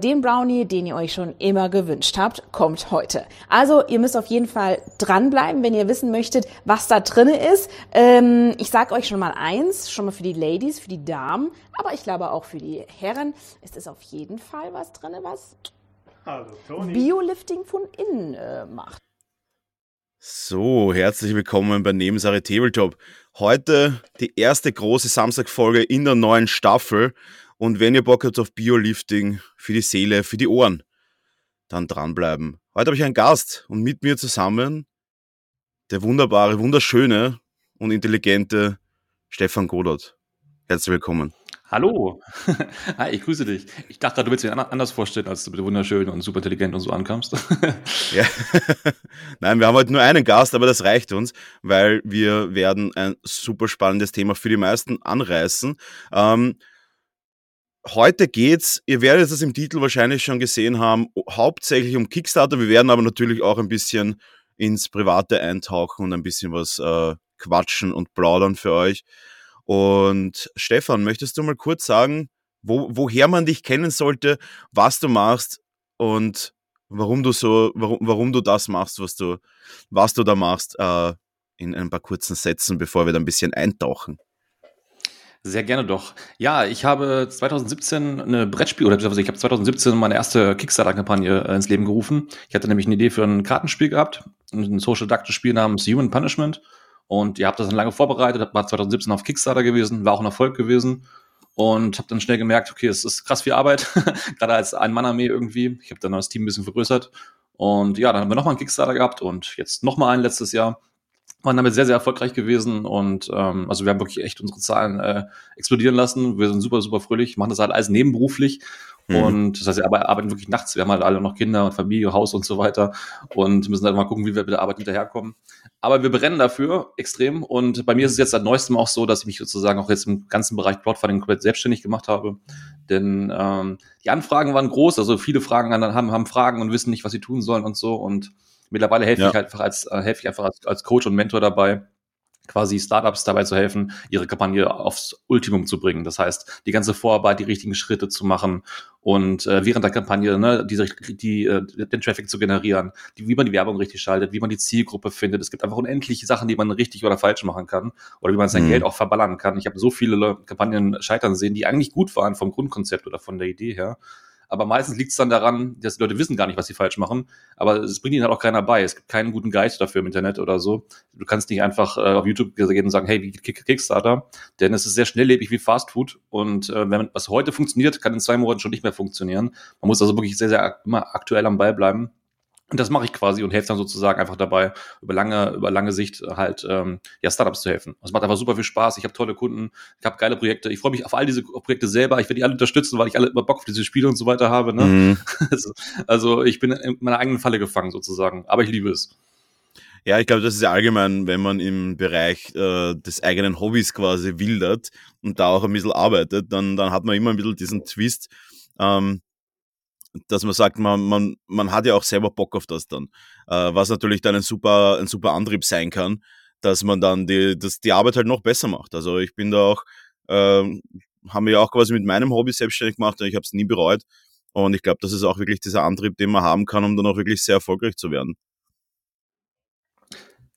Den Brownie, den ihr euch schon immer gewünscht habt, kommt heute. Also ihr müsst auf jeden Fall dranbleiben, wenn ihr wissen möchtet, was da drinne ist. Ähm, ich sage euch schon mal eins, schon mal für die Ladies, für die Damen, aber ich glaube auch für die Herren ist es auf jeden Fall was drinne, was Biolifting von innen äh, macht. So, herzlich willkommen bei Nebensache Tabletop. Heute die erste große Samstagfolge in der neuen Staffel. Und wenn ihr Bock habt auf Biolifting für die Seele, für die Ohren, dann dranbleiben. Heute habe ich einen Gast und mit mir zusammen der wunderbare, wunderschöne und intelligente Stefan Godot. Herzlich willkommen. Hallo. Hi, ich grüße dich. Ich dachte, du willst dich anders vorstellen, als du bitte wunderschön und super intelligent und so ankamst. ja. Nein, wir haben heute nur einen Gast, aber das reicht uns, weil wir werden ein super spannendes Thema für die meisten anreißen. Ähm, Heute geht's, ihr werdet es im Titel wahrscheinlich schon gesehen haben, hauptsächlich um Kickstarter. Wir werden aber natürlich auch ein bisschen ins Private eintauchen und ein bisschen was äh, quatschen und plaudern für euch. Und Stefan, möchtest du mal kurz sagen, wo, woher man dich kennen sollte, was du machst und warum du so, warum, warum du das machst, was du, was du da machst, äh, in ein paar kurzen Sätzen, bevor wir da ein bisschen eintauchen? Sehr gerne doch. Ja, ich habe 2017 eine Brettspiel, oder ich habe 2017 meine erste Kickstarter-Kampagne äh, ins Leben gerufen. Ich hatte nämlich eine Idee für ein Kartenspiel gehabt, ein Social Deductive Spiel namens Human Punishment. Und ihr habt das dann lange vorbereitet, war 2017 auf Kickstarter gewesen, war auch ein Erfolg gewesen. Und habe dann schnell gemerkt, okay, es ist krass viel Arbeit, gerade als Ein-Mann-Armee irgendwie. Ich habe dann das Team ein bisschen vergrößert. Und ja, dann haben wir nochmal einen Kickstarter gehabt und jetzt nochmal einen letztes Jahr waren damit sehr, sehr erfolgreich gewesen und ähm, also wir haben wirklich echt unsere Zahlen äh, explodieren lassen. Wir sind super, super fröhlich, machen das halt alles nebenberuflich mhm. und das heißt, wir arbeiten wirklich nachts. Wir haben halt alle noch Kinder und Familie, Haus und so weiter und müssen halt mal gucken, wie wir mit der Arbeit hinterherkommen. Aber wir brennen dafür extrem und bei mir ist es jetzt seit neuestem auch so, dass ich mich sozusagen auch jetzt im ganzen Bereich Crowdfunding komplett selbstständig gemacht habe. Denn ähm, die Anfragen waren groß, also viele Fragen haben, haben Fragen und wissen nicht, was sie tun sollen und so und Mittlerweile helfe ja. ich halt einfach als, äh, helfe ich einfach als, als Coach und Mentor dabei, quasi Startups dabei zu helfen, ihre Kampagne aufs Ultimum zu bringen. Das heißt, die ganze Vorarbeit, die richtigen Schritte zu machen und äh, während der Kampagne ne, diese, die, äh, den Traffic zu generieren, die, wie man die Werbung richtig schaltet, wie man die Zielgruppe findet. Es gibt einfach unendliche Sachen, die man richtig oder falsch machen kann oder wie man sein mhm. Geld auch verballern kann. Ich habe so viele Kampagnen scheitern sehen, die eigentlich gut waren vom Grundkonzept oder von der Idee her aber meistens liegt es dann daran, dass die Leute wissen gar nicht, was sie falsch machen. Aber es bringt ihnen halt auch keiner bei. Es gibt keinen guten Guide dafür im Internet oder so. Du kannst nicht einfach äh, auf YouTube gehen und sagen, hey, wie geht Kickstarter? Denn es ist sehr schnelllebig wie Fast Food. Und äh, wenn was heute funktioniert, kann in zwei Monaten schon nicht mehr funktionieren. Man muss also wirklich sehr, sehr immer aktuell am Ball bleiben. Und das mache ich quasi und helfe dann sozusagen einfach dabei, über lange, über lange Sicht halt ähm, ja, Startups zu helfen. Es macht einfach super viel Spaß. Ich habe tolle Kunden, ich habe geile Projekte. Ich freue mich auf all diese Projekte selber. Ich werde die alle unterstützen, weil ich alle immer Bock auf diese Spiele und so weiter habe. Ne? Mhm. Also, also ich bin in meiner eigenen Falle gefangen sozusagen. Aber ich liebe es. Ja, ich glaube, das ist ja allgemein, wenn man im Bereich äh, des eigenen Hobbys quasi wildert und da auch ein bisschen arbeitet, dann, dann hat man immer ein bisschen diesen Twist. Ähm, dass man sagt, man, man, man hat ja auch selber Bock auf das dann. Äh, was natürlich dann ein super, ein super Antrieb sein kann, dass man dann die, dass die Arbeit halt noch besser macht. Also ich bin da auch, äh, haben wir ja auch quasi mit meinem Hobby selbstständig gemacht und ich habe es nie bereut. Und ich glaube, das ist auch wirklich dieser Antrieb, den man haben kann, um dann auch wirklich sehr erfolgreich zu werden.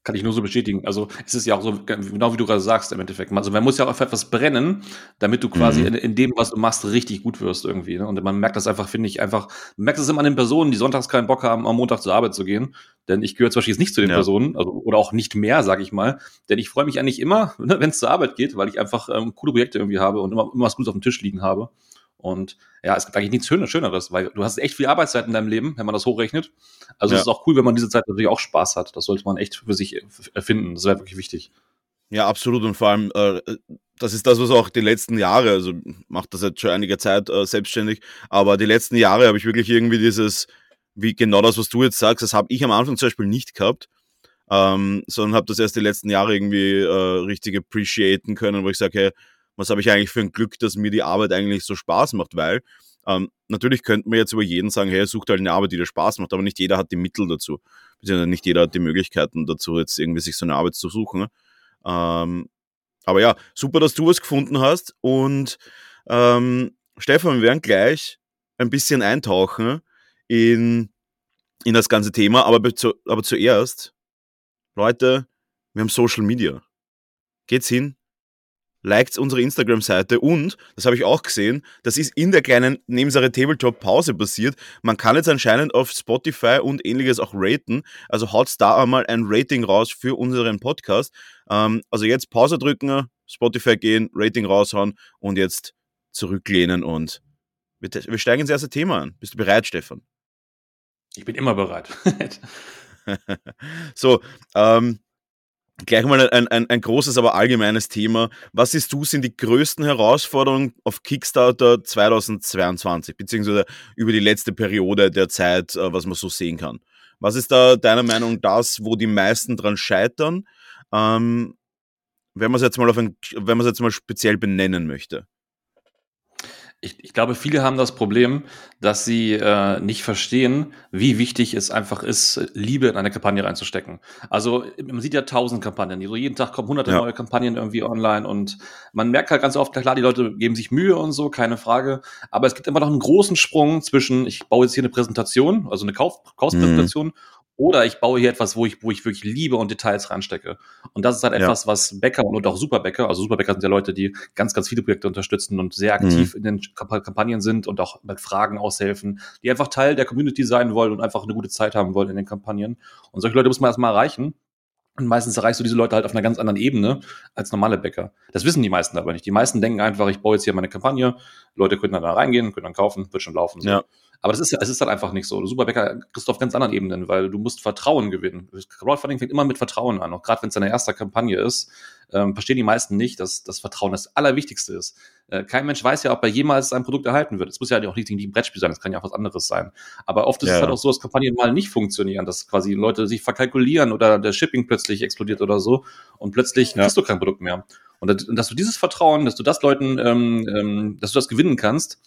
Kann ich nur so bestätigen. Also es ist ja auch so, genau wie du gerade sagst im Endeffekt. Also man muss ja auch auf etwas brennen, damit du quasi mhm. in, in, dem, was du machst, richtig gut wirst irgendwie. Ne? Und man merkt das einfach, finde ich, einfach, man merkt es immer an den Personen, die sonntags keinen Bock haben, am Montag zur Arbeit zu gehen. Denn ich gehöre zum Beispiel jetzt nicht zu den ja. Personen, also, oder auch nicht mehr, sage ich mal. Denn ich freue mich eigentlich immer, ne, wenn es zur Arbeit geht, weil ich einfach ähm, coole Projekte irgendwie habe und immer, immer was Gutes auf dem Tisch liegen habe. Und ja, es gibt eigentlich nichts Schöneres, weil du hast echt viel Arbeitszeit in deinem Leben, wenn man das hochrechnet. Also ja. es ist auch cool, wenn man diese Zeit natürlich auch Spaß hat. Das sollte man echt für sich erfinden. Das wäre wirklich wichtig. Ja, absolut. Und vor allem, äh, das ist das, was auch die letzten Jahre, also macht das jetzt schon einige Zeit äh, selbstständig, aber die letzten Jahre habe ich wirklich irgendwie dieses, wie genau das, was du jetzt sagst, das habe ich am Anfang zum Beispiel nicht gehabt. Ähm, sondern habe das erst die letzten Jahre irgendwie äh, richtig appreciaten können, wo ich sage, hey, was habe ich eigentlich für ein Glück, dass mir die Arbeit eigentlich so Spaß macht, weil ähm, natürlich könnte man jetzt über jeden sagen, hey, sucht halt eine Arbeit, die dir Spaß macht, aber nicht jeder hat die Mittel dazu. Beziehungsweise nicht jeder hat die Möglichkeiten dazu, jetzt irgendwie sich so eine Arbeit zu suchen. Ähm, aber ja, super, dass du was gefunden hast und ähm, Stefan, wir werden gleich ein bisschen eintauchen in, in das ganze Thema. Aber, aber zuerst, Leute, wir haben Social Media. Geht's hin, liked unsere Instagram-Seite und, das habe ich auch gesehen, das ist in der kleinen Nebensache Tabletop-Pause passiert. Man kann jetzt anscheinend auf Spotify und ähnliches auch raten. Also haut da einmal ein Rating raus für unseren Podcast. Ähm, also jetzt Pause drücken, Spotify gehen, Rating raushauen und jetzt zurücklehnen und wir, wir steigen ins erste Thema an. Bist du bereit, Stefan? Ich bin immer bereit. so, ähm, Gleich mal ein, ein, ein großes, aber allgemeines Thema. Was siehst du, sind die größten Herausforderungen auf Kickstarter 2022, beziehungsweise über die letzte Periode der Zeit, äh, was man so sehen kann? Was ist da deiner Meinung das, wo die meisten dran scheitern? Ähm, wenn man es jetzt mal auf ein, wenn man es jetzt mal speziell benennen möchte ich, ich glaube, viele haben das Problem, dass sie äh, nicht verstehen, wie wichtig es einfach ist, Liebe in eine Kampagne reinzustecken. Also man sieht ja tausend Kampagnen, so jeden Tag kommen hunderte ja. neue Kampagnen irgendwie online und man merkt halt ganz oft, klar, die Leute geben sich Mühe und so, keine Frage, aber es gibt immer noch einen großen Sprung zwischen, ich baue jetzt hier eine Präsentation, also eine Kauf Kaufspräsentation mhm. Oder ich baue hier etwas, wo ich, wo ich wirklich Liebe und Details reinstecke. Und das ist halt etwas, ja. was Bäcker und auch Superbäcker, also Superbäcker sind ja Leute, die ganz, ganz viele Projekte unterstützen und sehr aktiv mhm. in den Kampagnen sind und auch mit Fragen aushelfen, die einfach Teil der Community sein wollen und einfach eine gute Zeit haben wollen in den Kampagnen. Und solche Leute muss man erstmal erreichen. Und meistens erreichst du diese Leute halt auf einer ganz anderen Ebene als normale Bäcker. Das wissen die meisten aber nicht. Die meisten denken einfach, ich baue jetzt hier meine Kampagne, Leute können dann da reingehen, können dann kaufen, wird schon laufen. So. Ja. Aber das ist, es ist halt einfach nicht so. Superbäcker kriegst du auf ganz anderen Ebenen, weil du musst Vertrauen gewinnen. Crowdfunding fängt immer mit Vertrauen an. Auch gerade wenn es deine erste Kampagne ist, ähm, verstehen die meisten nicht, dass das Vertrauen das Allerwichtigste ist. Äh, kein Mensch weiß ja, ob er jemals sein Produkt erhalten wird. Es muss ja auch nicht ein Brettspiel sein, es kann ja auch was anderes sein. Aber oft ist ja, es halt auch so, dass Kampagnen mal nicht funktionieren, dass quasi Leute sich verkalkulieren oder der Shipping plötzlich explodiert oder so und plötzlich ja. kriegst du kein Produkt mehr. Und, dass du dieses Vertrauen, dass du das Leuten, ähm, ähm, dass du das gewinnen kannst,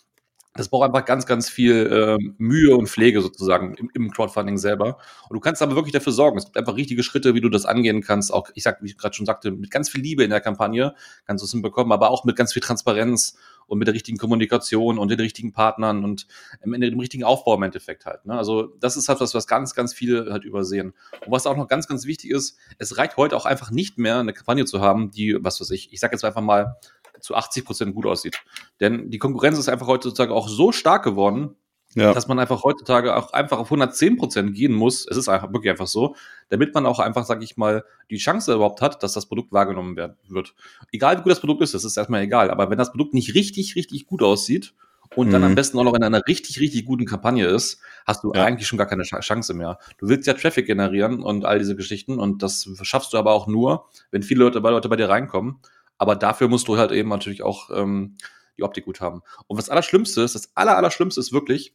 das braucht einfach ganz, ganz viel äh, Mühe und Pflege sozusagen im, im, Crowdfunding selber. Und du kannst aber wirklich dafür sorgen. Es gibt einfach richtige Schritte, wie du das angehen kannst. Auch, ich sag, wie ich gerade schon sagte, mit ganz viel Liebe in der Kampagne kannst du es hinbekommen, aber auch mit ganz viel Transparenz und mit der richtigen Kommunikation und den richtigen Partnern und am Ende dem richtigen Aufbau im Endeffekt halt. Ne? Also das ist halt was, was ganz, ganz viele halt übersehen. Und was auch noch ganz, ganz wichtig ist, es reicht heute auch einfach nicht mehr, eine Kampagne zu haben, die, was weiß ich, ich sag jetzt einfach mal, zu 80 Prozent gut aussieht. Denn die Konkurrenz ist einfach heutzutage auch so stark geworden, ja. dass man einfach heutzutage auch einfach auf 110 Prozent gehen muss. Es ist einfach wirklich einfach so, damit man auch einfach, sag ich mal, die Chance überhaupt hat, dass das Produkt wahrgenommen werden wird. Egal wie gut das Produkt ist, das ist erstmal egal. Aber wenn das Produkt nicht richtig, richtig gut aussieht und mhm. dann am besten auch noch in einer richtig, richtig guten Kampagne ist, hast du ja. eigentlich schon gar keine Chance mehr. Du willst ja Traffic generieren und all diese Geschichten und das schaffst du aber auch nur, wenn viele Leute, Leute bei dir reinkommen. Aber dafür musst du halt eben natürlich auch ähm, die Optik gut haben. Und was Allerschlimmste ist, das Aller, Allerschlimmste ist wirklich,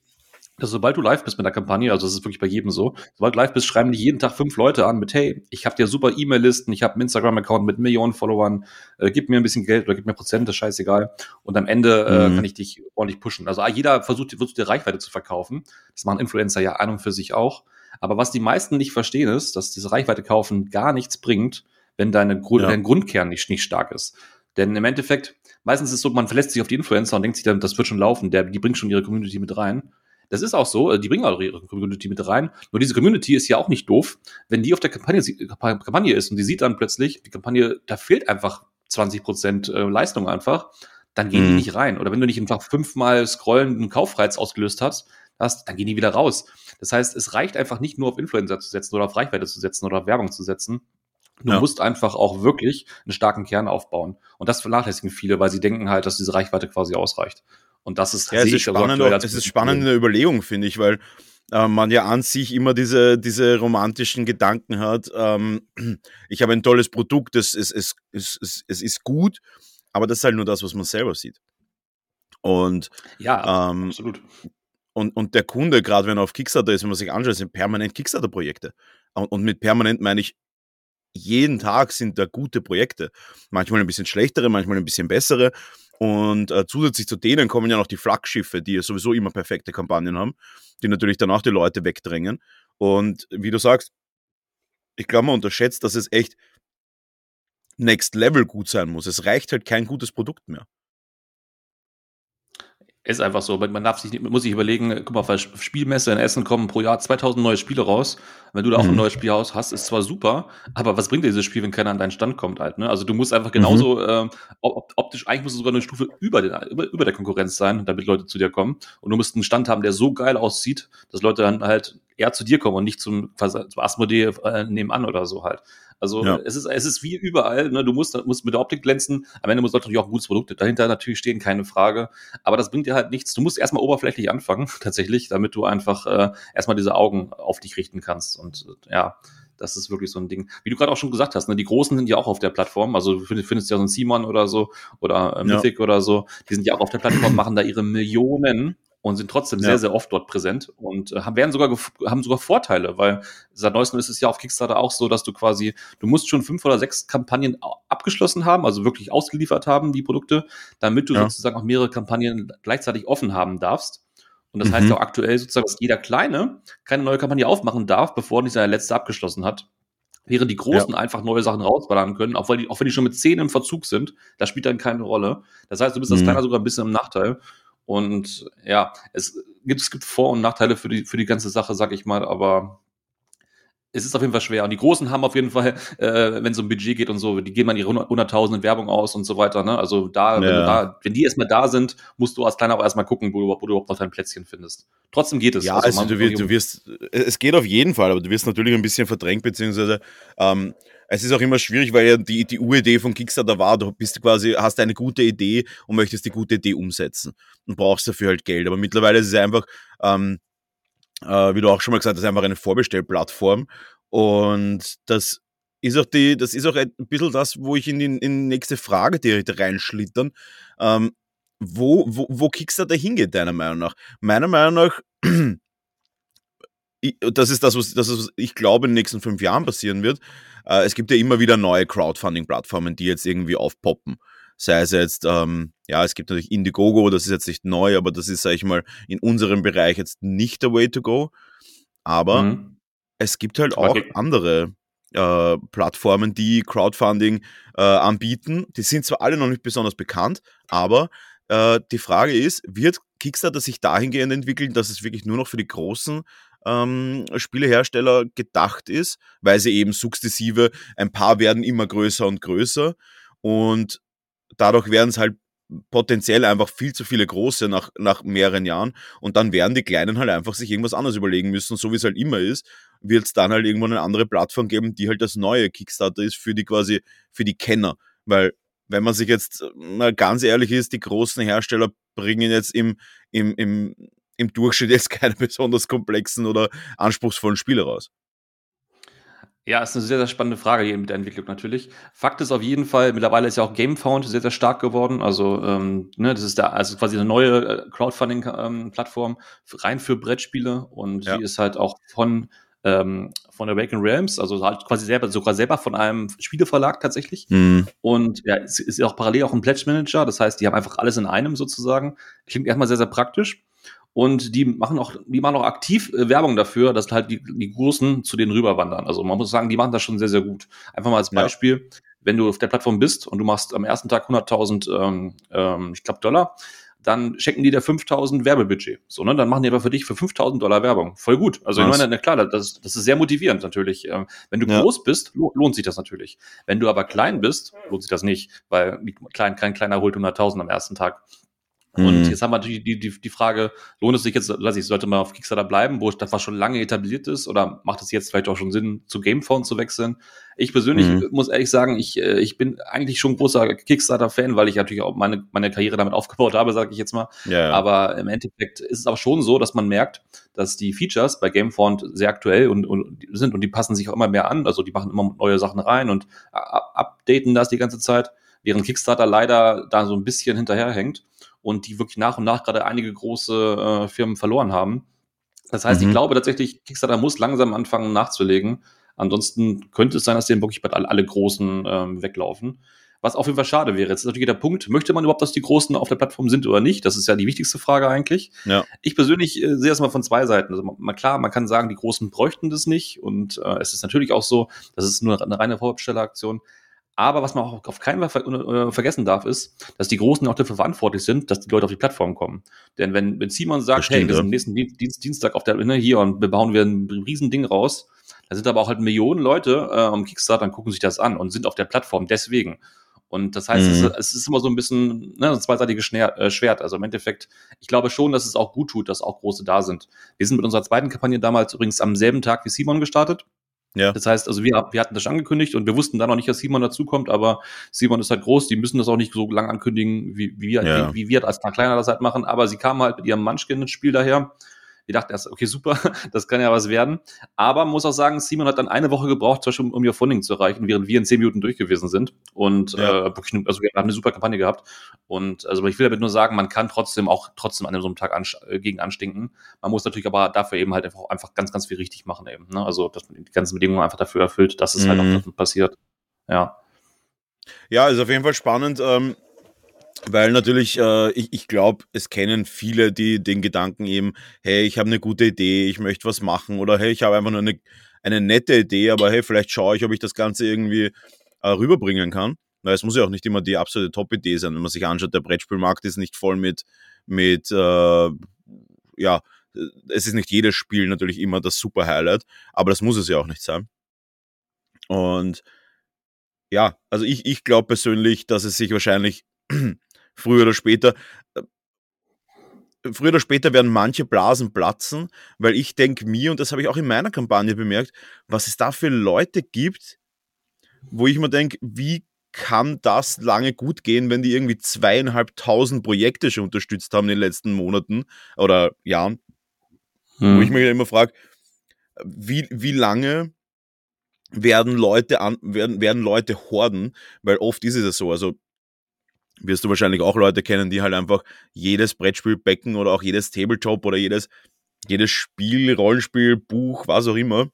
dass sobald du live bist mit der Kampagne, also das ist wirklich bei jedem so, sobald du live bist, schreiben dich jeden Tag fünf Leute an mit, hey, ich habe dir super E-Mail-Listen, ich habe einen Instagram-Account mit Millionen Followern, äh, gib mir ein bisschen Geld oder gib mir Prozente, scheißegal. Und am Ende äh, mhm. kann ich dich ordentlich pushen. Also jeder versucht, versucht dir Reichweite zu verkaufen. Das machen Influencer ja an und für sich auch. Aber was die meisten nicht verstehen ist, dass diese Reichweite kaufen gar nichts bringt, wenn deine Grund, ja. dein Grundkern nicht, nicht stark ist. Denn im Endeffekt, meistens ist es so, man verlässt sich auf die Influencer und denkt sich dann, das wird schon laufen, der, die bringt schon ihre Community mit rein. Das ist auch so, die bringen auch ihre Community mit rein. Nur diese Community ist ja auch nicht doof, wenn die auf der Kampagne, Kampagne ist und die sieht dann plötzlich, die Kampagne, da fehlt einfach 20 Prozent äh, Leistung einfach, dann gehen mhm. die nicht rein. Oder wenn du nicht einfach fünfmal scrollen einen Kaufreiz ausgelöst hast, hast, dann gehen die wieder raus. Das heißt, es reicht einfach nicht nur auf Influencer zu setzen oder auf Reichweite zu setzen oder auf Werbung zu setzen, Du ja. musst einfach auch wirklich einen starken Kern aufbauen. Und das vernachlässigen viele, weil sie denken halt, dass diese Reichweite quasi ausreicht. Und das ist, ja, es ist spannend, also es ist spannend in der Überlegung, finde ich, weil äh, man ja an sich immer diese, diese romantischen Gedanken hat. Ähm, ich habe ein tolles Produkt, es, es, es, es, es ist gut, aber das ist halt nur das, was man selber sieht. Und ja, ähm, absolut. Und, und der Kunde, gerade wenn er auf Kickstarter ist, wenn man sich anschaut, sind permanent Kickstarter-Projekte. Und, und mit permanent meine ich jeden Tag sind da gute Projekte. Manchmal ein bisschen schlechtere, manchmal ein bisschen bessere. Und äh, zusätzlich zu denen kommen ja noch die Flaggschiffe, die ja sowieso immer perfekte Kampagnen haben, die natürlich danach die Leute wegdrängen. Und wie du sagst, ich glaube, man unterschätzt, dass es echt Next Level gut sein muss. Es reicht halt kein gutes Produkt mehr. Ist einfach so. Man darf sich, muss sich überlegen, guck mal, auf Spielmesse in Essen kommen pro Jahr 2000 neue Spiele raus. Wenn du da auch mhm. ein neues Spiel hast, ist zwar super, aber was bringt dir dieses Spiel, wenn keiner an deinen Stand kommt halt, ne? Also du musst einfach genauso, mhm. äh, optisch, eigentlich musst du sogar eine Stufe über, den, über, über der Konkurrenz sein, damit Leute zu dir kommen. Und du musst einen Stand haben, der so geil aussieht, dass Leute dann halt eher zu dir kommen und nicht zum, zum Asmodee äh, nebenan oder so halt. Also ja. es, ist, es ist wie überall, ne? du musst, musst mit der Optik glänzen, am Ende muss natürlich auch ein gutes Produkt dahinter natürlich stehen, keine Frage. Aber das bringt dir halt nichts. Du musst erstmal oberflächlich anfangen, tatsächlich, damit du einfach äh, erstmal diese Augen auf dich richten kannst. Und äh, ja, das ist wirklich so ein Ding. Wie du gerade auch schon gesagt hast, ne, die Großen sind ja auch auf der Plattform. Also du findest ja so einen Simon oder so oder äh, Mythic ja. oder so. Die sind ja auch auf der Plattform, machen da ihre Millionen und sind trotzdem ja. sehr, sehr oft dort präsent und äh, haben, werden sogar, haben sogar Vorteile, weil seit neuestem ist es ja auf Kickstarter auch so, dass du quasi, du musst schon fünf oder sechs Kampagnen abgeschlossen haben, also wirklich ausgeliefert haben, die Produkte, damit du ja. sozusagen auch mehrere Kampagnen gleichzeitig offen haben darfst. Und das mhm. heißt ja auch aktuell sozusagen, dass jeder Kleine keine neue Kampagne aufmachen darf, bevor er nicht seine letzte abgeschlossen hat. Während die Großen ja. einfach neue Sachen rausballern können, auch, die, auch wenn die schon mit zehn im Verzug sind, das spielt dann keine Rolle. Das heißt, du bist als mhm. Kleiner sogar ein bisschen im Nachteil. Und ja, es gibt, es gibt Vor- und Nachteile für die, für die ganze Sache, sag ich mal, aber es ist auf jeden Fall schwer. Und die Großen haben auf jeden Fall, äh, wenn es um Budget geht und so, die geben dann ihre hunderttausend Werbung aus und so weiter. Ne? Also da, ja. wenn, da wenn die erstmal da sind, musst du als Kleiner auch erstmal gucken, wo du, wo du überhaupt noch dein Plätzchen findest. Trotzdem geht es. Ja, also, also du, wirst, du wirst, es geht auf jeden Fall, aber du wirst natürlich ein bisschen verdrängt, beziehungsweise ähm, es ist auch immer schwierig, weil ja die, die Uridee von Kickstarter war, du bist quasi, hast eine gute Idee und möchtest die gute Idee umsetzen und brauchst dafür halt Geld. Aber mittlerweile ist es einfach, ähm, äh, wie du auch schon mal gesagt hast, einfach eine Vorbestellplattform. Und das ist auch die, das ist auch ein bisschen das, wo ich in die, in die nächste Frage direkt reinschlittern. Ähm, wo, wo, wo Kickstarter hingeht, deiner Meinung nach? Meiner Meinung nach, das ist das, was, das ist, was ich glaube, in den nächsten fünf Jahren passieren wird. Äh, es gibt ja immer wieder neue Crowdfunding-Plattformen, die jetzt irgendwie aufpoppen. Sei es jetzt, ähm, ja, es gibt natürlich Indiegogo, das ist jetzt nicht neu, aber das ist, sag ich mal, in unserem Bereich jetzt nicht der Way to go. Aber mhm. es gibt halt auch okay. andere äh, Plattformen, die Crowdfunding äh, anbieten. Die sind zwar alle noch nicht besonders bekannt, aber äh, die Frage ist, wird Kickstarter sich dahingehend entwickeln, dass es wirklich nur noch für die großen ähm, Spielehersteller gedacht ist, weil sie eben sukzessive, ein paar werden immer größer und größer und dadurch werden es halt potenziell einfach viel zu viele große nach, nach mehreren Jahren und dann werden die Kleinen halt einfach sich irgendwas anderes überlegen müssen, so wie es halt immer ist, wird es dann halt irgendwann eine andere Plattform geben, die halt das neue Kickstarter ist für die quasi, für die Kenner, weil wenn man sich jetzt mal ganz ehrlich ist, die großen Hersteller bringen jetzt im, im, im im Durchschnitt jetzt keine besonders komplexen oder anspruchsvollen Spiele raus. Ja, ist eine sehr, sehr spannende Frage hier mit der Entwicklung natürlich. Fakt ist auf jeden Fall, mittlerweile ist ja auch GameFound sehr, sehr stark geworden. Also, ähm, ne, das ist da also quasi eine neue äh, Crowdfunding-Plattform ähm, rein für Brettspiele und ja. die ist halt auch von ähm, von Awaken Realms, also halt quasi selber, sogar selber von einem Spieleverlag tatsächlich. Mhm. Und ja, es ist auch parallel auch ein Pledge Manager, das heißt, die haben einfach alles in einem sozusagen. Klingt erstmal sehr, sehr praktisch. Und die machen auch, die machen auch aktiv äh, Werbung dafür, dass halt die, die Großen zu denen rüberwandern. Also man muss sagen, die machen das schon sehr, sehr gut. Einfach mal als Beispiel, ja. wenn du auf der Plattform bist und du machst am ersten Tag 100.000, ähm, ähm, ich glaube, Dollar, dann schenken die dir 5000 Werbebudget. So, ne? Dann machen die aber für dich für 5000 Dollar Werbung. Voll gut. Also, Was? ich meine, na klar, das, das ist sehr motivierend natürlich. Ähm, wenn du ja. groß bist, lohnt sich das natürlich. Wenn du aber klein bist, lohnt sich das nicht, weil klein, kein kleiner holt 100.000 am ersten Tag. Und mhm. jetzt haben wir natürlich die, die, die Frage, lohnt es sich jetzt, weiß ich, sollte man auf Kickstarter bleiben, wo das was schon lange etabliert ist, oder macht es jetzt vielleicht auch schon Sinn, zu Gamephone zu wechseln? Ich persönlich mhm. muss ehrlich sagen, ich, äh, ich bin eigentlich schon großer Kickstarter-Fan, weil ich natürlich auch meine, meine Karriere damit aufgebaut habe, sage ich jetzt mal. Ja. Aber im Endeffekt ist es aber schon so, dass man merkt, dass die Features bei Gamefont sehr aktuell und, und sind und die passen sich auch immer mehr an. Also die machen immer neue Sachen rein und updaten das die ganze Zeit, während Kickstarter leider da so ein bisschen hinterherhängt und die wirklich nach und nach gerade einige große äh, Firmen verloren haben. Das heißt, mhm. ich glaube tatsächlich, Kickstarter muss langsam anfangen nachzulegen. Ansonsten könnte es sein, dass denen wirklich bald alle, Großen ähm, weglaufen. Was auf jeden Fall schade wäre. Jetzt ist natürlich der Punkt, möchte man überhaupt, dass die Großen auf der Plattform sind oder nicht? Das ist ja die wichtigste Frage eigentlich. Ja. Ich persönlich äh, sehe es mal von zwei Seiten. Also mal klar, man kann sagen, die Großen bräuchten das nicht. Und äh, es ist natürlich auch so, das ist nur eine reine Vorbestelleraktion. Aber was man auch auf keinen Fall ver äh, vergessen darf, ist, dass die Großen auch dafür verantwortlich sind, dass die Leute auf die Plattform kommen. Denn wenn, wenn Simon sagt, stimmt, hey, wir sind ja. nächsten Dienst, Dienstag auf der ne, hier und bauen wir ein Riesending raus, da sind aber auch halt Millionen Leute äh, am Kickstarter und gucken sich das an und sind auf der Plattform deswegen. Und das heißt, mhm. es, ist, es, ist immer so ein bisschen ne, ein zweiseitiges äh, Schwert. Also im Endeffekt, ich glaube schon, dass es auch gut tut, dass auch Große da sind. Wir sind mit unserer zweiten Kampagne damals übrigens am selben Tag wie Simon gestartet. Ja. Das heißt, also wir, wir hatten das angekündigt und wir wussten da noch nicht, dass Simon dazukommt, aber Simon ist halt groß, die müssen das auch nicht so lang ankündigen, wie, wie, wir, ja. wie, wie wir als Kleiner das halt machen. Aber sie kamen halt mit ihrem Munchkin ins Spiel daher wir dachten erst, okay, super, das kann ja was werden. Aber muss auch sagen, Simon hat dann eine Woche gebraucht, zum Beispiel, um, um ihr Funding zu erreichen, während wir in zehn Minuten durch gewesen sind. Und ja. äh, also wir haben eine super Kampagne gehabt. Und also ich will damit nur sagen, man kann trotzdem auch trotzdem an so einem Tag an, äh, gegen anstinken. Man muss natürlich aber dafür eben halt einfach, einfach ganz, ganz viel richtig machen eben. Ne? Also, dass man die ganzen Bedingungen einfach dafür erfüllt, dass es mhm. halt auch mhm. passiert. Ja. Ja, ist auf jeden Fall spannend. Ähm weil natürlich, äh, ich, ich glaube, es kennen viele, die den Gedanken eben, hey, ich habe eine gute Idee, ich möchte was machen oder hey, ich habe einfach nur eine, eine nette Idee, aber hey, vielleicht schaue ich, ob ich das Ganze irgendwie äh, rüberbringen kann. Weil es muss ja auch nicht immer die absolute Top-Idee sein, wenn man sich anschaut, der Brettspielmarkt ist nicht voll mit, mit äh, ja, es ist nicht jedes Spiel natürlich immer das super Highlight, aber das muss es ja auch nicht sein. Und ja, also ich, ich glaube persönlich, dass es sich wahrscheinlich früher oder später. Äh, früher oder später werden manche Blasen platzen, weil ich denke mir, und das habe ich auch in meiner Kampagne bemerkt, was es da für Leute gibt, wo ich mir denke, wie kann das lange gut gehen, wenn die irgendwie zweieinhalbtausend Projekte schon unterstützt haben in den letzten Monaten oder Jahren? Hm. Wo ich mich immer frage, wie, wie lange werden Leute an, werden, werden Leute horden? Weil oft ist es ja so. Also wirst du wahrscheinlich auch Leute kennen, die halt einfach jedes Brettspielbecken oder auch jedes Tabletop oder jedes, jedes Spiel, Rollenspiel, Buch, was auch immer,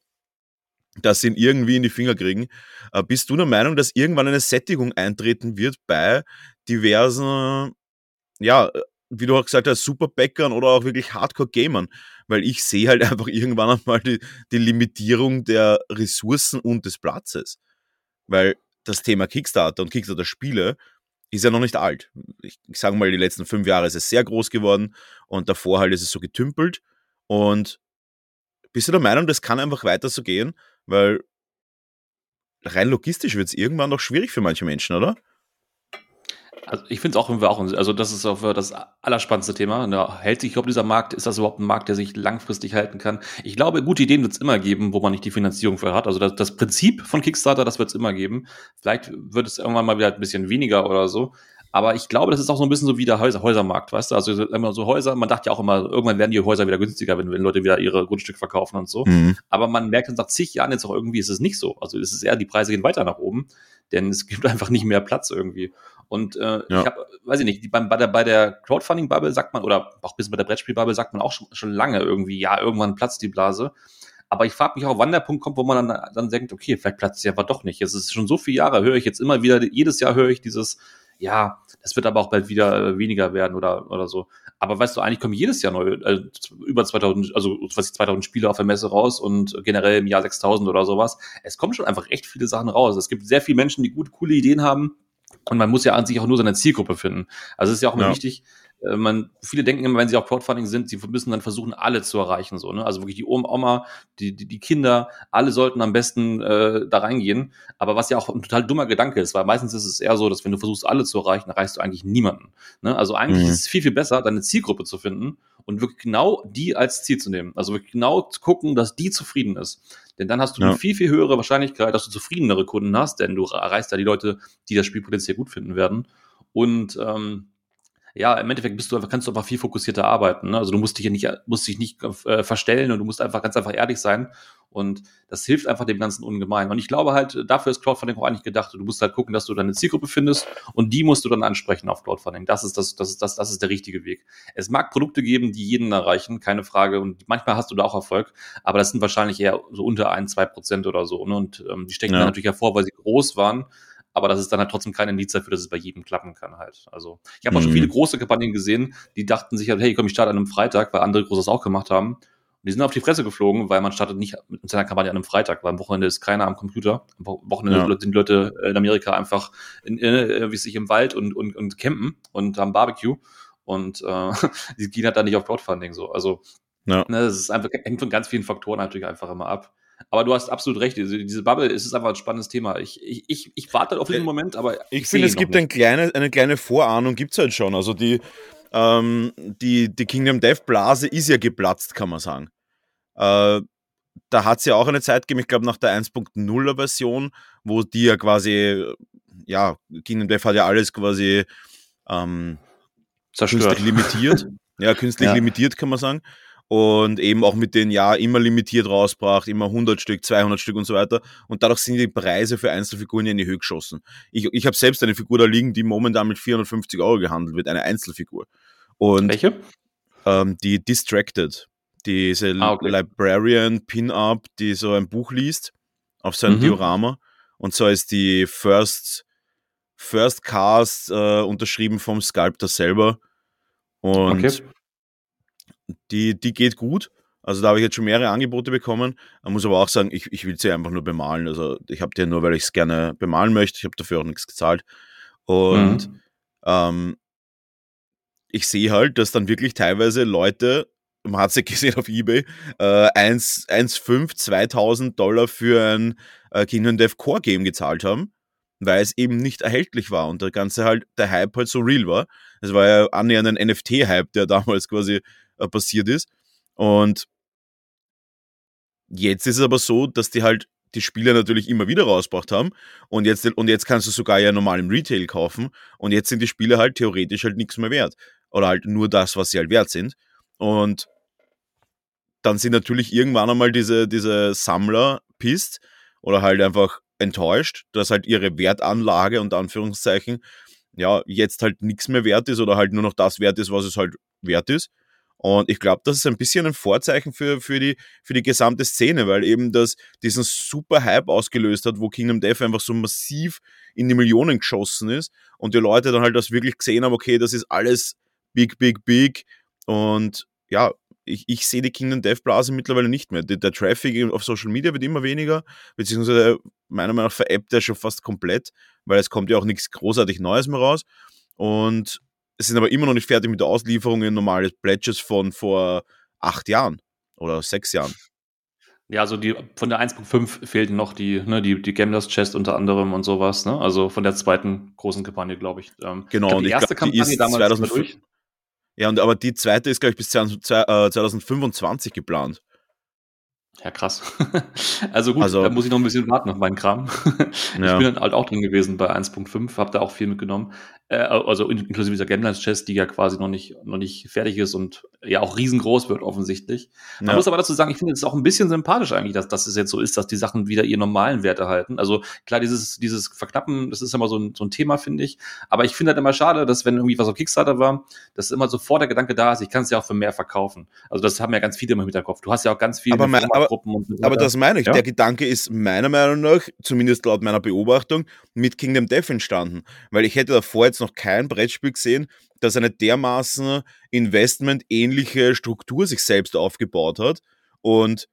das sie irgendwie in die Finger kriegen. Äh, bist du der Meinung, dass irgendwann eine Sättigung eintreten wird bei diversen, ja, wie du auch gesagt hast, Superbäckern oder auch wirklich Hardcore-Gamern? Weil ich sehe halt einfach irgendwann einmal die, die Limitierung der Ressourcen und des Platzes. Weil das Thema Kickstarter und Kickstarter-Spiele ist ja noch nicht alt. Ich, ich sage mal, die letzten fünf Jahre ist es sehr groß geworden und davor halt ist es so getümpelt. Und bist du der Meinung, das kann einfach weiter so gehen? Weil rein logistisch wird es irgendwann noch schwierig für manche Menschen, oder? Also ich finde es auch, auch, also das ist auch das allerspannendste Thema. Da hält sich überhaupt dieser Markt, ist das überhaupt ein Markt, der sich langfristig halten kann? Ich glaube, gute Ideen wird es immer geben, wo man nicht die Finanzierung für hat. Also das, das Prinzip von Kickstarter, das wird es immer geben. Vielleicht wird es irgendwann mal wieder ein bisschen weniger oder so. Aber ich glaube, das ist auch so ein bisschen so wie der Häuser, Häusermarkt, weißt du? Also immer so Häuser, man dachte ja auch immer, irgendwann werden die Häuser wieder günstiger, wenn, wenn Leute wieder ihre Grundstücke verkaufen und so. Mhm. Aber man merkt dann nach zig Jahren jetzt auch irgendwie, ist es nicht so. Also es ist eher, die Preise gehen weiter nach oben, denn es gibt einfach nicht mehr Platz irgendwie. Und äh, ja. ich habe, weiß ich nicht, bei, bei der, bei der Crowdfunding-Bubble sagt man, oder auch ein bisschen bei der Brettspiel-Bubble sagt man auch schon, schon lange irgendwie, ja, irgendwann platzt die Blase. Aber ich frage mich auch, wann der Punkt kommt, wo man dann, dann denkt, okay, vielleicht platzt sie aber doch nicht. Es ist schon so viele Jahre, höre ich jetzt immer wieder, jedes Jahr höre ich dieses, ja, das wird aber auch bald wieder äh, weniger werden oder, oder so. Aber weißt du, eigentlich kommen jedes Jahr neue, äh, über 2000, also was ich, 2000 Spiele auf der Messe raus und generell im Jahr 6000 oder sowas. Es kommen schon einfach echt viele Sachen raus. Es gibt sehr viele Menschen, die gute, coole Ideen haben. Und man muss ja an sich auch nur seine Zielgruppe finden. Also es ist ja auch immer ja. wichtig, man, viele denken immer, wenn sie auf Crowdfunding sind, sie müssen dann versuchen, alle zu erreichen, so, ne? Also wirklich die Oma, die, die, die Kinder, alle sollten am besten äh, da reingehen. Aber was ja auch ein total dummer Gedanke ist, weil meistens ist es eher so, dass wenn du versuchst, alle zu erreichen, erreichst du eigentlich niemanden. Ne? Also eigentlich mhm. ist es viel, viel besser, deine Zielgruppe zu finden und wirklich genau die als Ziel zu nehmen. Also wirklich genau zu gucken, dass die zufrieden ist. Denn dann hast du ja. eine viel, viel höhere Wahrscheinlichkeit, dass du zufriedenere Kunden hast, denn du erreichst ja die Leute, die das Spiel potenziell gut finden werden. Und ähm, ja, im Endeffekt bist du einfach, kannst du einfach viel fokussierter arbeiten. Ne? Also du musst dich ja nicht, musst dich nicht äh, verstellen und du musst einfach ganz einfach ehrlich sein. Und das hilft einfach dem Ganzen ungemein. Und ich glaube halt, dafür ist Crowdfunding auch eigentlich gedacht. Du musst halt gucken, dass du deine Zielgruppe findest und die musst du dann ansprechen auf Crowdfunding. Das ist das, das ist das, das ist der richtige Weg. Es mag Produkte geben, die jeden erreichen, keine Frage. Und manchmal hast du da auch Erfolg, aber das sind wahrscheinlich eher so unter ein, zwei Prozent oder so. Ne? Und ähm, die stecken ja. dann natürlich hervor, weil sie groß waren aber das ist dann halt trotzdem kein Indiz dafür, dass es bei jedem klappen kann halt. Also ich habe mhm. auch schon mhm. viele große Kampagnen gesehen, die dachten sich halt, hey, komm, ich starte an einem Freitag, weil andere Großes auch gemacht haben. Und die sind auf die Fresse geflogen, weil man startet nicht mit seiner Kampagne an einem Freitag, weil am Wochenende ist keiner am Computer. Am Wochenende ja. sind Leute in Amerika einfach in, in, wie sich im Wald und, und, und campen und haben Barbecue. Und äh, die gehen halt dann nicht auf Crowdfunding so. Also ja. ne, das ist einfach, hängt von ganz vielen Faktoren natürlich einfach immer ab. Aber du hast absolut recht, diese, diese Bubble ist einfach ein spannendes Thema. Ich, ich, ich, ich warte auf diesen äh, Moment, aber. Ich, ich finde, es gibt ein kleine, eine kleine Vorahnung, gibt es halt schon. Also die, ähm, die, die Kingdom Death Blase ist ja geplatzt, kann man sagen. Äh, da hat es ja auch eine Zeit gegeben, ich glaube nach der 1.0er Version, wo die ja quasi, ja, Kingdom Death hat ja alles quasi ähm, zerstört. Künstlich limitiert. ja, künstlich ja. limitiert kann man sagen und eben auch mit den ja immer limitiert rausbracht, immer 100 Stück, 200 Stück und so weiter. Und dadurch sind die Preise für Einzelfiguren ja in die Höhe geschossen. Ich, ich habe selbst eine Figur da liegen, die momentan mit 450 Euro gehandelt wird, eine Einzelfigur. Und Welche? Ähm, die Distracted, diese ah, okay. Librarian Pin-Up, die so ein Buch liest auf seinem mhm. Diorama. Und so ist die First, First Cast äh, unterschrieben vom Sculptor selber. Und okay die, die geht gut. Also da habe ich jetzt schon mehrere Angebote bekommen. Man muss aber auch sagen, ich, ich will sie einfach nur bemalen. Also ich habe die nur, weil ich es gerne bemalen möchte. Ich habe dafür auch nichts gezahlt. Und mhm. ähm, ich sehe halt, dass dann wirklich teilweise Leute, man hat es ja gesehen auf Ebay, äh, 1,5, 2000 Dollar für ein äh, Kingdom Dev Core Game gezahlt haben, weil es eben nicht erhältlich war und der ganze halt, der Hype halt so real war. Es war ja annähernd ein NFT-Hype, der damals quasi äh, passiert ist. Und jetzt ist es aber so, dass die halt die Spiele natürlich immer wieder rausgebracht haben. Und jetzt, und jetzt kannst du sogar ja normal im Retail kaufen. Und jetzt sind die Spiele halt theoretisch halt nichts mehr wert. Oder halt nur das, was sie halt wert sind. Und dann sind natürlich irgendwann einmal diese, diese Sammler pisst oder halt einfach enttäuscht, dass halt ihre Wertanlage und Anführungszeichen ja jetzt halt nichts mehr wert ist oder halt nur noch das wert ist, was es halt wert ist und ich glaube, das ist ein bisschen ein Vorzeichen für, für, die, für die gesamte Szene, weil eben das diesen super Hype ausgelöst hat, wo Kingdom Death einfach so massiv in die Millionen geschossen ist und die Leute dann halt das wirklich gesehen haben, okay, das ist alles big, big, big. Und ja, ich, ich sehe die Kingdom Death Blase mittlerweile nicht mehr. Der, der, Traffic auf Social Media wird immer weniger, beziehungsweise meiner Meinung nach veräppt er schon fast komplett, weil es kommt ja auch nichts großartig Neues mehr raus. Und es sind aber immer noch nicht fertig mit der Auslieferung in normale Pledges von vor acht Jahren oder sechs Jahren. Ja, also die von der 1.5 fehlten noch die, ne, die, die Gamblers Chest unter anderem und sowas, ne? Also von der zweiten großen Kampagne, glaube ich. Ähm, genau, ich glaub, die erste glaub, die Kampagne damals 2005, Ja, und aber die zweite ist, glaube ich, bis 2025 äh, geplant. Ja, krass. also gut, also, da muss ich noch ein bisschen warten auf meinen Kram. ich ja. bin dann halt auch drin gewesen bei 1.5, habe da auch viel mitgenommen. Äh, also inklusive dieser Gamblers Chess, die ja quasi noch nicht, noch nicht fertig ist und ja auch riesengroß wird offensichtlich. Man ja. muss aber dazu sagen, ich finde es auch ein bisschen sympathisch eigentlich, dass, dass es jetzt so ist, dass die Sachen wieder ihren normalen Wert erhalten. Also klar, dieses, dieses Verknappen, das ist immer so ein, so ein Thema, finde ich. Aber ich finde halt immer schade, dass wenn irgendwie was auf Kickstarter war, dass immer sofort der Gedanke da ist, ich kann es ja auch für mehr verkaufen. Also das haben ja ganz viele immer im Hinterkopf. Du hast ja auch ganz viele aber, aber, und so aber das meine ich. Ja? Der Gedanke ist meiner Meinung nach, zumindest laut meiner Beobachtung, mit Kingdom Death entstanden. Weil ich hätte davor jetzt noch kein Brettspiel gesehen, das eine dermaßen investmentähnliche Struktur sich selbst aufgebaut hat. Und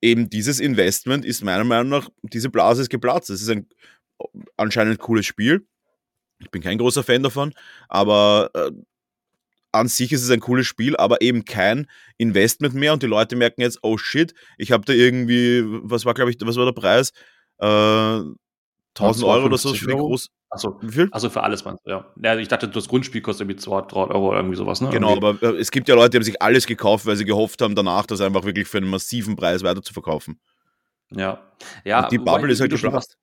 eben dieses Investment ist meiner Meinung nach, diese Blase ist geplatzt. Es ist ein anscheinend cooles Spiel. Ich bin kein großer Fan davon, aber äh, an sich ist es ein cooles Spiel, aber eben kein Investment mehr und die Leute merken jetzt, oh shit, ich habe da irgendwie, was war glaube ich, was war der Preis? Äh, 1000 Euro oder so für die groß. Achso, wie viel? Also für alles, man. Ja. ja. Ich dachte, das Grundspiel kostet irgendwie 200 Euro oder irgendwie sowas, ne? Genau, aber äh, es gibt ja Leute, die haben sich alles gekauft, weil sie gehofft haben, danach das einfach wirklich für einen massiven Preis weiter zu verkaufen. Ja. Ja, und die Bubble ist halt geplatzt.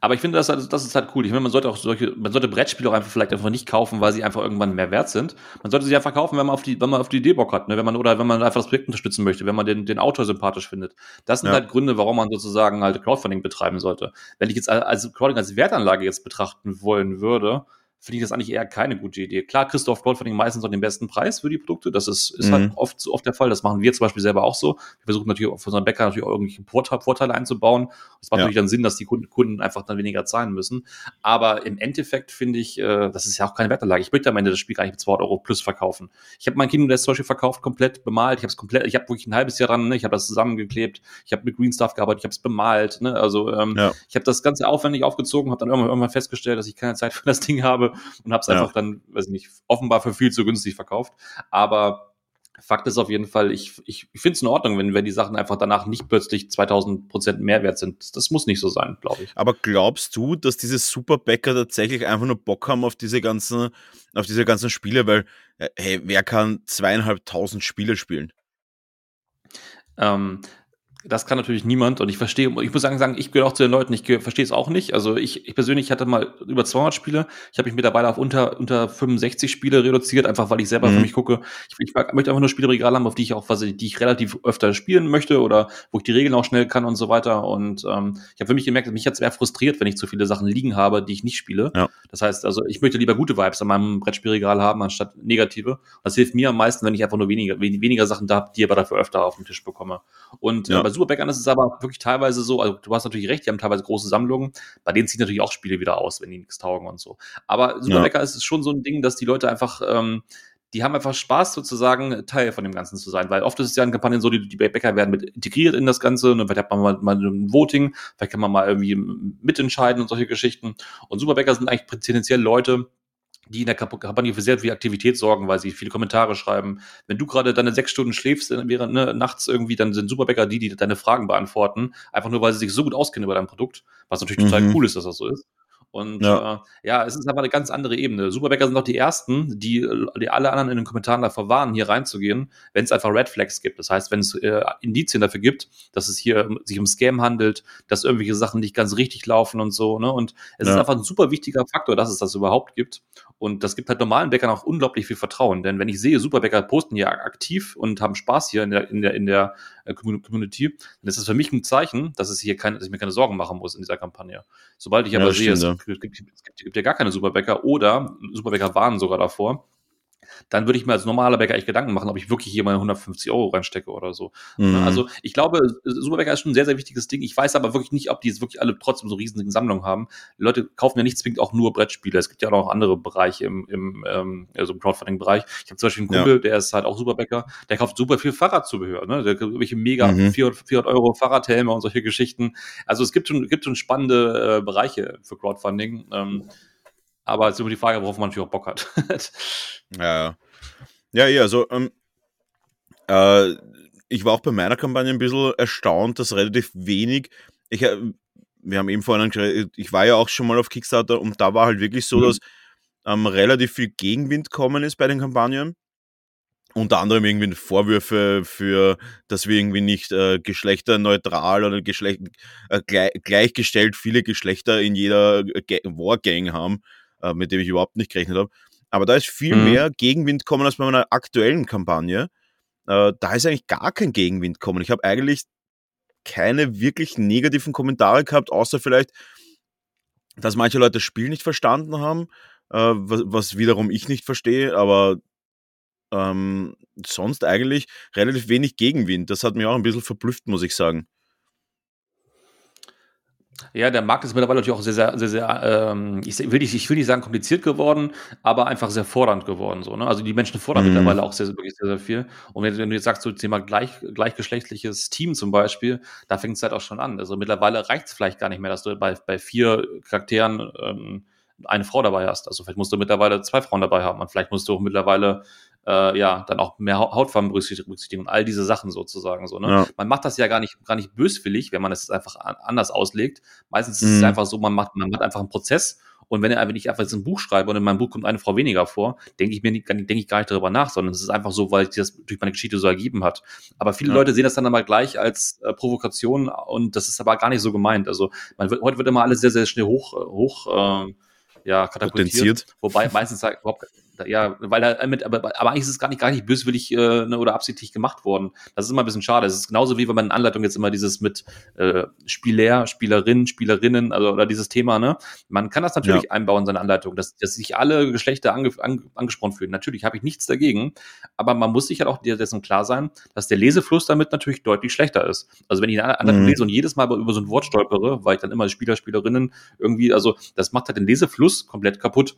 Aber ich finde, das, das ist halt cool. Ich meine, man sollte auch solche, man sollte Brettspiele auch einfach vielleicht einfach nicht kaufen, weil sie einfach irgendwann mehr wert sind. Man sollte sie einfach kaufen, wenn man auf die, wenn man auf die Idee Bock hat, ne? wenn man, oder wenn man einfach das Projekt unterstützen möchte, wenn man den, den Autor sympathisch findet. Das sind ja. halt Gründe, warum man sozusagen halt Crowdfunding betreiben sollte. Wenn ich jetzt als Crowdfunding als Wertanlage jetzt betrachten wollen würde, finde ich das eigentlich eher keine gute Idee. Klar, Christoph Crowdfunding meistens auch den besten Preis für die Produkte. Das ist, ist halt mhm. halt oft, oft der Fall. Das machen wir zum Beispiel selber auch so. Wir versuchen natürlich für unseren Bäcker natürlich auch irgendwelche Vorteile einzubauen. Das macht ja. natürlich dann Sinn, dass die Kunden, Kunden einfach dann weniger zahlen müssen. Aber im Endeffekt finde ich, äh, das ist ja auch keine Wetterlage. Ich möchte am Ende das Spiel gar nicht mit 200 Euro plus verkaufen. Ich habe mein Kingdom Death zum Beispiel verkauft, komplett bemalt. Ich habe es komplett, ich habe wirklich ein halbes Jahr dran, ne? ich habe das zusammengeklebt. Ich habe mit Green Stuff gearbeitet, ich habe es bemalt. Ne? Also ähm, ja. ich habe das Ganze aufwendig aufgezogen, habe dann irgendwann, irgendwann festgestellt, dass ich keine Zeit für das Ding habe und habe es ja. einfach dann, weiß ich nicht, offenbar für viel zu günstig verkauft. Aber Fakt ist auf jeden Fall, ich, ich, ich finde es in Ordnung, wenn, wenn die Sachen einfach danach nicht plötzlich 2000 Prozent Mehrwert sind. Das muss nicht so sein, glaube ich. Aber glaubst du, dass diese Superbäcker tatsächlich einfach nur Bock haben auf diese ganzen, auf diese ganzen Spiele? Weil, äh, hey, wer kann zweieinhalbtausend Spiele spielen? Ähm, das kann natürlich niemand und ich verstehe, ich muss sagen, ich gehöre auch zu den Leuten, ich verstehe es auch nicht. Also ich, ich persönlich hatte mal über 200 Spiele. Ich habe mich mittlerweile auf unter, unter 65 Spiele reduziert, einfach weil ich selber mhm. für mich gucke. Ich, ich, möchte einfach nur Spiele im Regal haben, auf die ich auch, was, die ich relativ öfter spielen möchte oder wo ich die Regeln auch schnell kann und so weiter. Und ähm, ich habe für mich gemerkt, mich hat es eher frustriert, wenn ich zu viele Sachen liegen habe, die ich nicht spiele. Ja. Das heißt, also ich möchte lieber gute Vibes an meinem Brettspielregal haben, anstatt negative. Das hilft mir am meisten, wenn ich einfach nur weniger, weniger Sachen da habe, die aber dafür öfter auf den Tisch bekomme. Und ja. Bei Superbackern ist es aber wirklich teilweise so, also du hast natürlich recht, die haben teilweise große Sammlungen, bei denen ziehen natürlich auch Spiele wieder aus, wenn die nichts taugen und so. Aber Superbacker ja. ist es schon so ein Ding, dass die Leute einfach, ähm, die haben einfach Spaß sozusagen, Teil von dem Ganzen zu sein, weil oft ist es ja in Kampagnen so, die, die Bäcker werden mit integriert in das Ganze und vielleicht hat man mal, mal ein Voting, vielleicht kann man mal irgendwie mitentscheiden und solche Geschichten. Und Superbäcker sind eigentlich tendenziell Leute, die in der Kampagne für sehr viel Aktivität sorgen, weil sie viele Kommentare schreiben. Wenn du gerade deine sechs Stunden schläfst, während ne, nachts irgendwie, dann sind Superbäcker die, die deine Fragen beantworten, einfach nur, weil sie sich so gut auskennen über dein Produkt, was natürlich mhm. total cool ist, dass das so ist. Und ja. Äh, ja, es ist aber eine ganz andere Ebene. Superbäcker sind auch die ersten, die, die alle anderen in den Kommentaren davor warnen, hier reinzugehen, wenn es einfach Red Flags gibt. Das heißt, wenn es äh, Indizien dafür gibt, dass es hier sich um Scam handelt, dass irgendwelche Sachen nicht ganz richtig laufen und so. Ne? Und es ja. ist einfach ein super wichtiger Faktor, dass es das überhaupt gibt. Und das gibt halt normalen Bäckern auch unglaublich viel Vertrauen. Denn wenn ich sehe, Superbäcker posten hier aktiv und haben Spaß hier in der, in der, in der äh, Community, dann ist das für mich ein Zeichen, dass es hier keine, dass ich mir keine Sorgen machen muss in dieser Kampagne. Sobald ich aber ja, sehe, stimmt, es, gibt, es, gibt, es gibt ja gar keine Superbäcker oder Superbäcker warnen sogar davor, dann würde ich mir als normaler Bäcker echt Gedanken machen, ob ich wirklich hier mal 150 Euro reinstecke oder so. Mhm. Also ich glaube, Superbäcker ist schon ein sehr, sehr wichtiges Ding. Ich weiß aber wirklich nicht, ob die jetzt wirklich alle trotzdem so riesige Sammlungen haben. Die Leute kaufen ja nicht zwingend auch nur Brettspiele. Es gibt ja auch noch andere Bereiche im, im, ähm, also im Crowdfunding-Bereich. Ich habe zum Beispiel einen Kumpel, ja. der ist halt auch Superbäcker, der kauft super viel Fahrradzubehör. Ne? Der kauft welche mega mhm. 400, 400 Euro Fahrradhelme und solche Geschichten. Also es gibt schon, gibt schon spannende äh, Bereiche für Crowdfunding. Ähm, aber es ist immer die Frage, worauf man natürlich auch Bock hat. ja, ja, ja, also ähm, äh, ich war auch bei meiner Kampagne ein bisschen erstaunt, dass relativ wenig, ich, äh, wir haben eben vorhin geredet, ich war ja auch schon mal auf Kickstarter und da war halt wirklich so, mhm. dass ähm, relativ viel Gegenwind kommen ist bei den Kampagnen. Unter anderem irgendwie Vorwürfe für, dass wir irgendwie nicht äh, geschlechterneutral oder geschlecht, äh, gleich, gleichgestellt viele Geschlechter in jeder Wargang haben äh, mit dem ich überhaupt nicht gerechnet habe. Aber da ist viel mhm. mehr Gegenwind kommen als bei meiner aktuellen Kampagne. Äh, da ist eigentlich gar kein Gegenwind kommen. Ich habe eigentlich keine wirklich negativen Kommentare gehabt, außer vielleicht, dass manche Leute das Spiel nicht verstanden haben, äh, was, was, wiederum ich nicht verstehe, aber ähm, sonst eigentlich relativ wenig Gegenwind. Das hat mich auch ein bisschen verblüfft, muss ich sagen. Ja, der Markt ist mittlerweile natürlich auch sehr, sehr, sehr, sehr ähm, ich, will nicht, ich will nicht sagen kompliziert geworden, aber einfach sehr fordernd geworden. So, ne? Also die Menschen fordern mhm. mittlerweile auch sehr, wirklich sehr, sehr viel. Und wenn, wenn du jetzt sagst, so Thema gleich, gleichgeschlechtliches Team zum Beispiel, da fängt es halt auch schon an. Also mittlerweile reicht es vielleicht gar nicht mehr, dass du bei, bei vier Charakteren ähm, eine Frau dabei hast. Also vielleicht musst du mittlerweile zwei Frauen dabei haben und vielleicht musst du auch mittlerweile äh, ja, dann auch mehr Hautfarben berücksichtigen und all diese Sachen sozusagen so. Ne? Ja. Man macht das ja gar nicht, gar nicht böswillig, wenn man es einfach anders auslegt. Meistens mhm. ist es mhm. einfach so, man macht, man macht einfach einen Prozess und wenn, wenn ich einfach jetzt ein Buch schreibe und in meinem Buch kommt eine Frau weniger vor, denke ich mir nicht, denke ich gar nicht darüber nach, sondern es ist einfach so, weil sich das durch meine Geschichte so ergeben hat. Aber viele ja. Leute sehen das dann aber gleich als äh, Provokation und das ist aber gar nicht so gemeint. Also man wird, heute wird immer alles sehr, sehr schnell hoch, äh, hoch äh, ja, katapultiert. Wobei meistens halt überhaupt Ja, weil er mit, aber, aber eigentlich ist es gar nicht, gar nicht böswillig äh, ne, oder absichtlich gemacht worden. Das ist immer ein bisschen schade. Es ist genauso wie wenn man in Anleitung jetzt immer dieses mit äh, Spieler, Spielerinnen, Spielerinnen, also oder dieses Thema, ne? Man kann das natürlich ja. einbauen in seine Anleitung, dass, dass sich alle Geschlechter ange, an, angesprochen fühlen. Natürlich habe ich nichts dagegen, aber man muss sich halt auch dessen klar sein, dass der Lesefluss damit natürlich deutlich schlechter ist. Also wenn ich eine Anleitung mhm. lese und jedes Mal über so ein Wort stolpere, weil ich dann immer Spieler, Spielerinnen irgendwie, also das macht halt den Lesefluss komplett kaputt.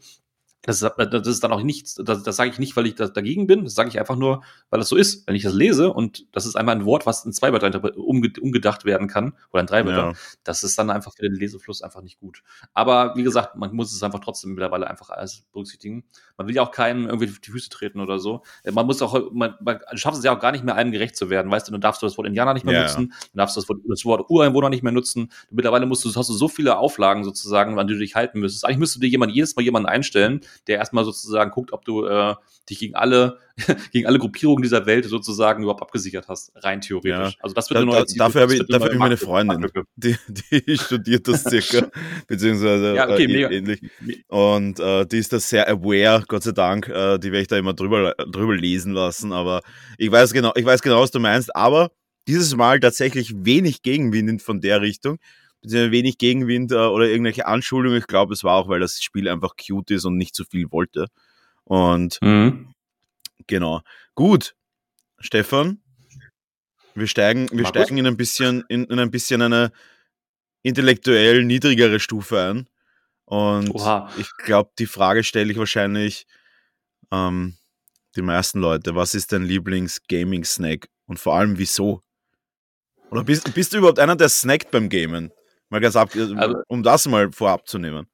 Das ist, das ist dann auch nichts, das, das sage ich nicht, weil ich da, dagegen bin, das sage ich einfach nur, weil das so ist. Wenn ich das lese und das ist einmal ein Wort, was in zwei Wörter umgedacht werden kann, oder in drei Wörter, ja. das ist dann einfach für den Lesefluss einfach nicht gut. Aber wie gesagt, man muss es einfach trotzdem mittlerweile einfach alles berücksichtigen. Man will ja auch keinen irgendwie auf die Füße treten oder so. Man muss auch, man, man schafft es ja auch gar nicht mehr, einem gerecht zu werden. Weißt du, du darfst du das Wort Indianer nicht mehr ja. nutzen, du darfst das Wort, das Wort Ureinwohner nicht mehr nutzen. Mittlerweile musst du, hast du so viele Auflagen sozusagen, an die du dich halten müsstest. Eigentlich müsste dir jemand jedes Mal jemanden einstellen, der erstmal sozusagen guckt, ob du äh, dich gegen alle, gegen alle Gruppierungen dieser Welt sozusagen überhaupt abgesichert hast, rein theoretisch. Ja. Also das wird da, da, dafür habe ich, dafür hab ich meine Freundin, die, die studiert das circa, beziehungsweise ja, okay, äh, ähnlich. Und äh, die ist da sehr aware, Gott sei Dank. Äh, die werde ich da immer drüber, drüber lesen lassen. Aber ich weiß genau, ich weiß genau, was du meinst. Aber dieses Mal tatsächlich wenig Gegenwind von der Richtung wenig Gegenwind äh, oder irgendwelche Anschuldigungen. Ich glaube, es war auch, weil das Spiel einfach cute ist und nicht zu so viel wollte. Und mhm. genau. Gut, Stefan, wir steigen, wir steigen in ein bisschen, in, in, ein bisschen eine intellektuell niedrigere Stufe ein. Und Oha. ich glaube, die Frage stelle ich wahrscheinlich ähm, die meisten Leute. Was ist dein Lieblings-Gaming-Snack? Und vor allem wieso? Oder bist, bist du überhaupt einer, der snackt beim Gamen? Mal ganz ab, also, um das mal vorab zu nehmen.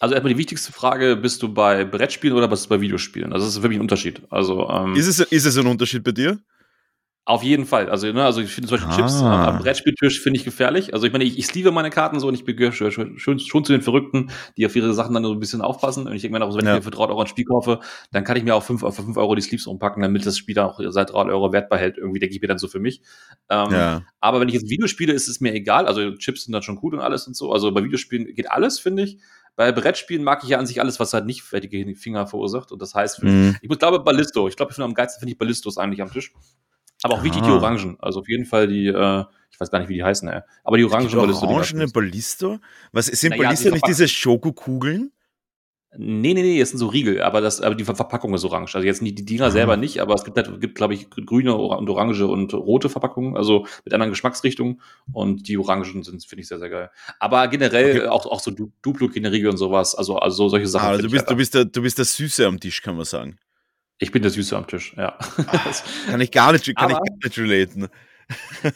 Also erstmal die wichtigste Frage, bist du bei Brettspielen oder bist du bei Videospielen? Also das ist wirklich ein Unterschied. Also, ähm, ist, es, ist es ein Unterschied bei dir? Auf jeden Fall. Also, ne, also ich finde zum Beispiel ah. Chips am, am Brettspieltisch finde ich gefährlich. Also ich meine, ich, ich sleeve meine Karten so und ich gehöre schon, schon, schon, zu den Verrückten, die auf ihre Sachen dann so ein bisschen aufpassen. Und ich denke mir auch, wenn ja. ich mir für 3 Euro ein Spiel kaufe, dann kann ich mir auch 5, für 5 Euro die Sleeves umpacken, damit das Spiel dann auch seit 3 Euro Wert behält. Irgendwie denke ich mir dann so für mich. Ähm, ja. Aber wenn ich jetzt Videospiele, ist es mir egal. Also Chips sind dann schon gut und alles und so. Also bei Videospielen geht alles, finde ich. Bei Brettspielen mag ich ja an sich alles, was halt nicht fertige Finger verursacht. Und das heißt, mhm. ich glaube Ballisto. Ich glaube, ich finde am geilsten finde ich Ballistos eigentlich am Tisch. Aber auch wichtig die. Orangen. Also auf jeden Fall die, äh, ich weiß gar nicht, wie die heißen, ey. aber die Orangen Ballisto. Orangene Ballisto? Was sind naja, Ballisto nicht diese Schokokugeln? Nee, nee, nee, es sind so Riegel, aber das, aber die Verpackung ist orange. Also jetzt nicht die Dinger ah. selber nicht, aber es gibt, halt, gibt glaube ich, grüne und orange und rote Verpackungen, also mit anderen Geschmacksrichtungen. Und die Orangen sind, finde ich sehr, sehr geil. Aber generell okay. auch, auch so Duplo-Riegel und sowas, also, also solche Sachen. Ah, also du bist, halt du bist der, du bist der Süße am Tisch, kann man sagen. Ich bin der Süße am Tisch, ja. kann ich gar nicht, kann aber, ich gar nicht relaten.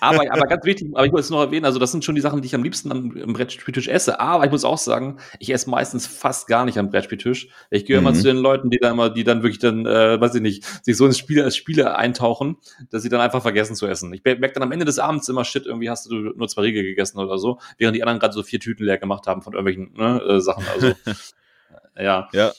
aber, aber ganz wichtig, aber ich muss es noch erwähnen, also das sind schon die Sachen, die ich am liebsten am, am Brettspieltisch esse. Aber ich muss auch sagen, ich esse meistens fast gar nicht am Brettspieltisch. Ich gehöre mhm. immer zu den Leuten, die dann immer, die dann wirklich dann, äh, weiß ich nicht, sich so ins Spiel als Spiele eintauchen, dass sie dann einfach vergessen zu essen. Ich merke dann am Ende des Abends immer, shit, irgendwie hast du nur zwei Riegel gegessen oder so, während die anderen gerade so vier Tüten leer gemacht haben von irgendwelchen ne, äh, Sachen. Also ja. Ja.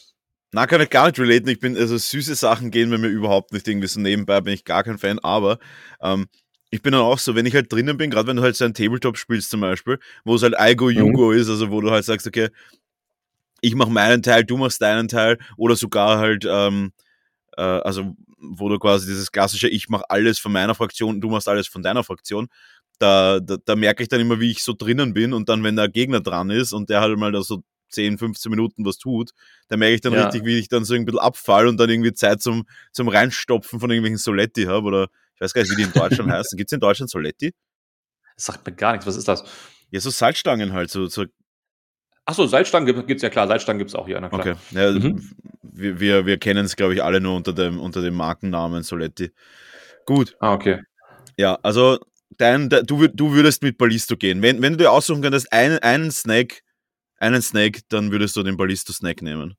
Na, kann ich gar nicht relaten. Ich bin, also süße Sachen gehen bei mir überhaupt nicht irgendwie so nebenbei, bin ich gar kein Fan, aber ähm, ich bin dann auch so, wenn ich halt drinnen bin, gerade wenn du halt so ein Tabletop spielst zum Beispiel, wo es halt Aigo Jugo mhm. ist, also wo du halt sagst, okay, ich mach meinen Teil, du machst deinen Teil, oder sogar halt, ähm, äh, also wo du quasi dieses klassische, ich mach alles von meiner Fraktion, du machst alles von deiner Fraktion, da, da, da merke ich dann immer, wie ich so drinnen bin und dann, wenn der Gegner dran ist und der halt mal da so 10, 15 Minuten was tut, da merke ich dann ja. richtig, wie ich dann so ein bisschen abfall und dann irgendwie Zeit zum, zum Reinstopfen von irgendwelchen Soletti habe oder ich weiß gar nicht, wie die in Deutschland heißen. Gibt es in Deutschland Soletti? Das sagt mir gar nichts. Was ist das? Ja, so Salzstangen halt. So, so Achso, Salzstangen gibt es ja klar. Salzstangen gibt es auch hier. Na klar. Okay. Ja, mhm. Wir, wir, wir kennen es, glaube ich, alle nur unter dem, unter dem Markennamen Soletti. Gut. Ah, okay. Ja, also dein, de, du, du würdest mit Ballisto gehen. Wenn, wenn du dir aussuchen könntest, einen, einen Snack, einen Snack, dann würdest du den Ballisto-Snack nehmen.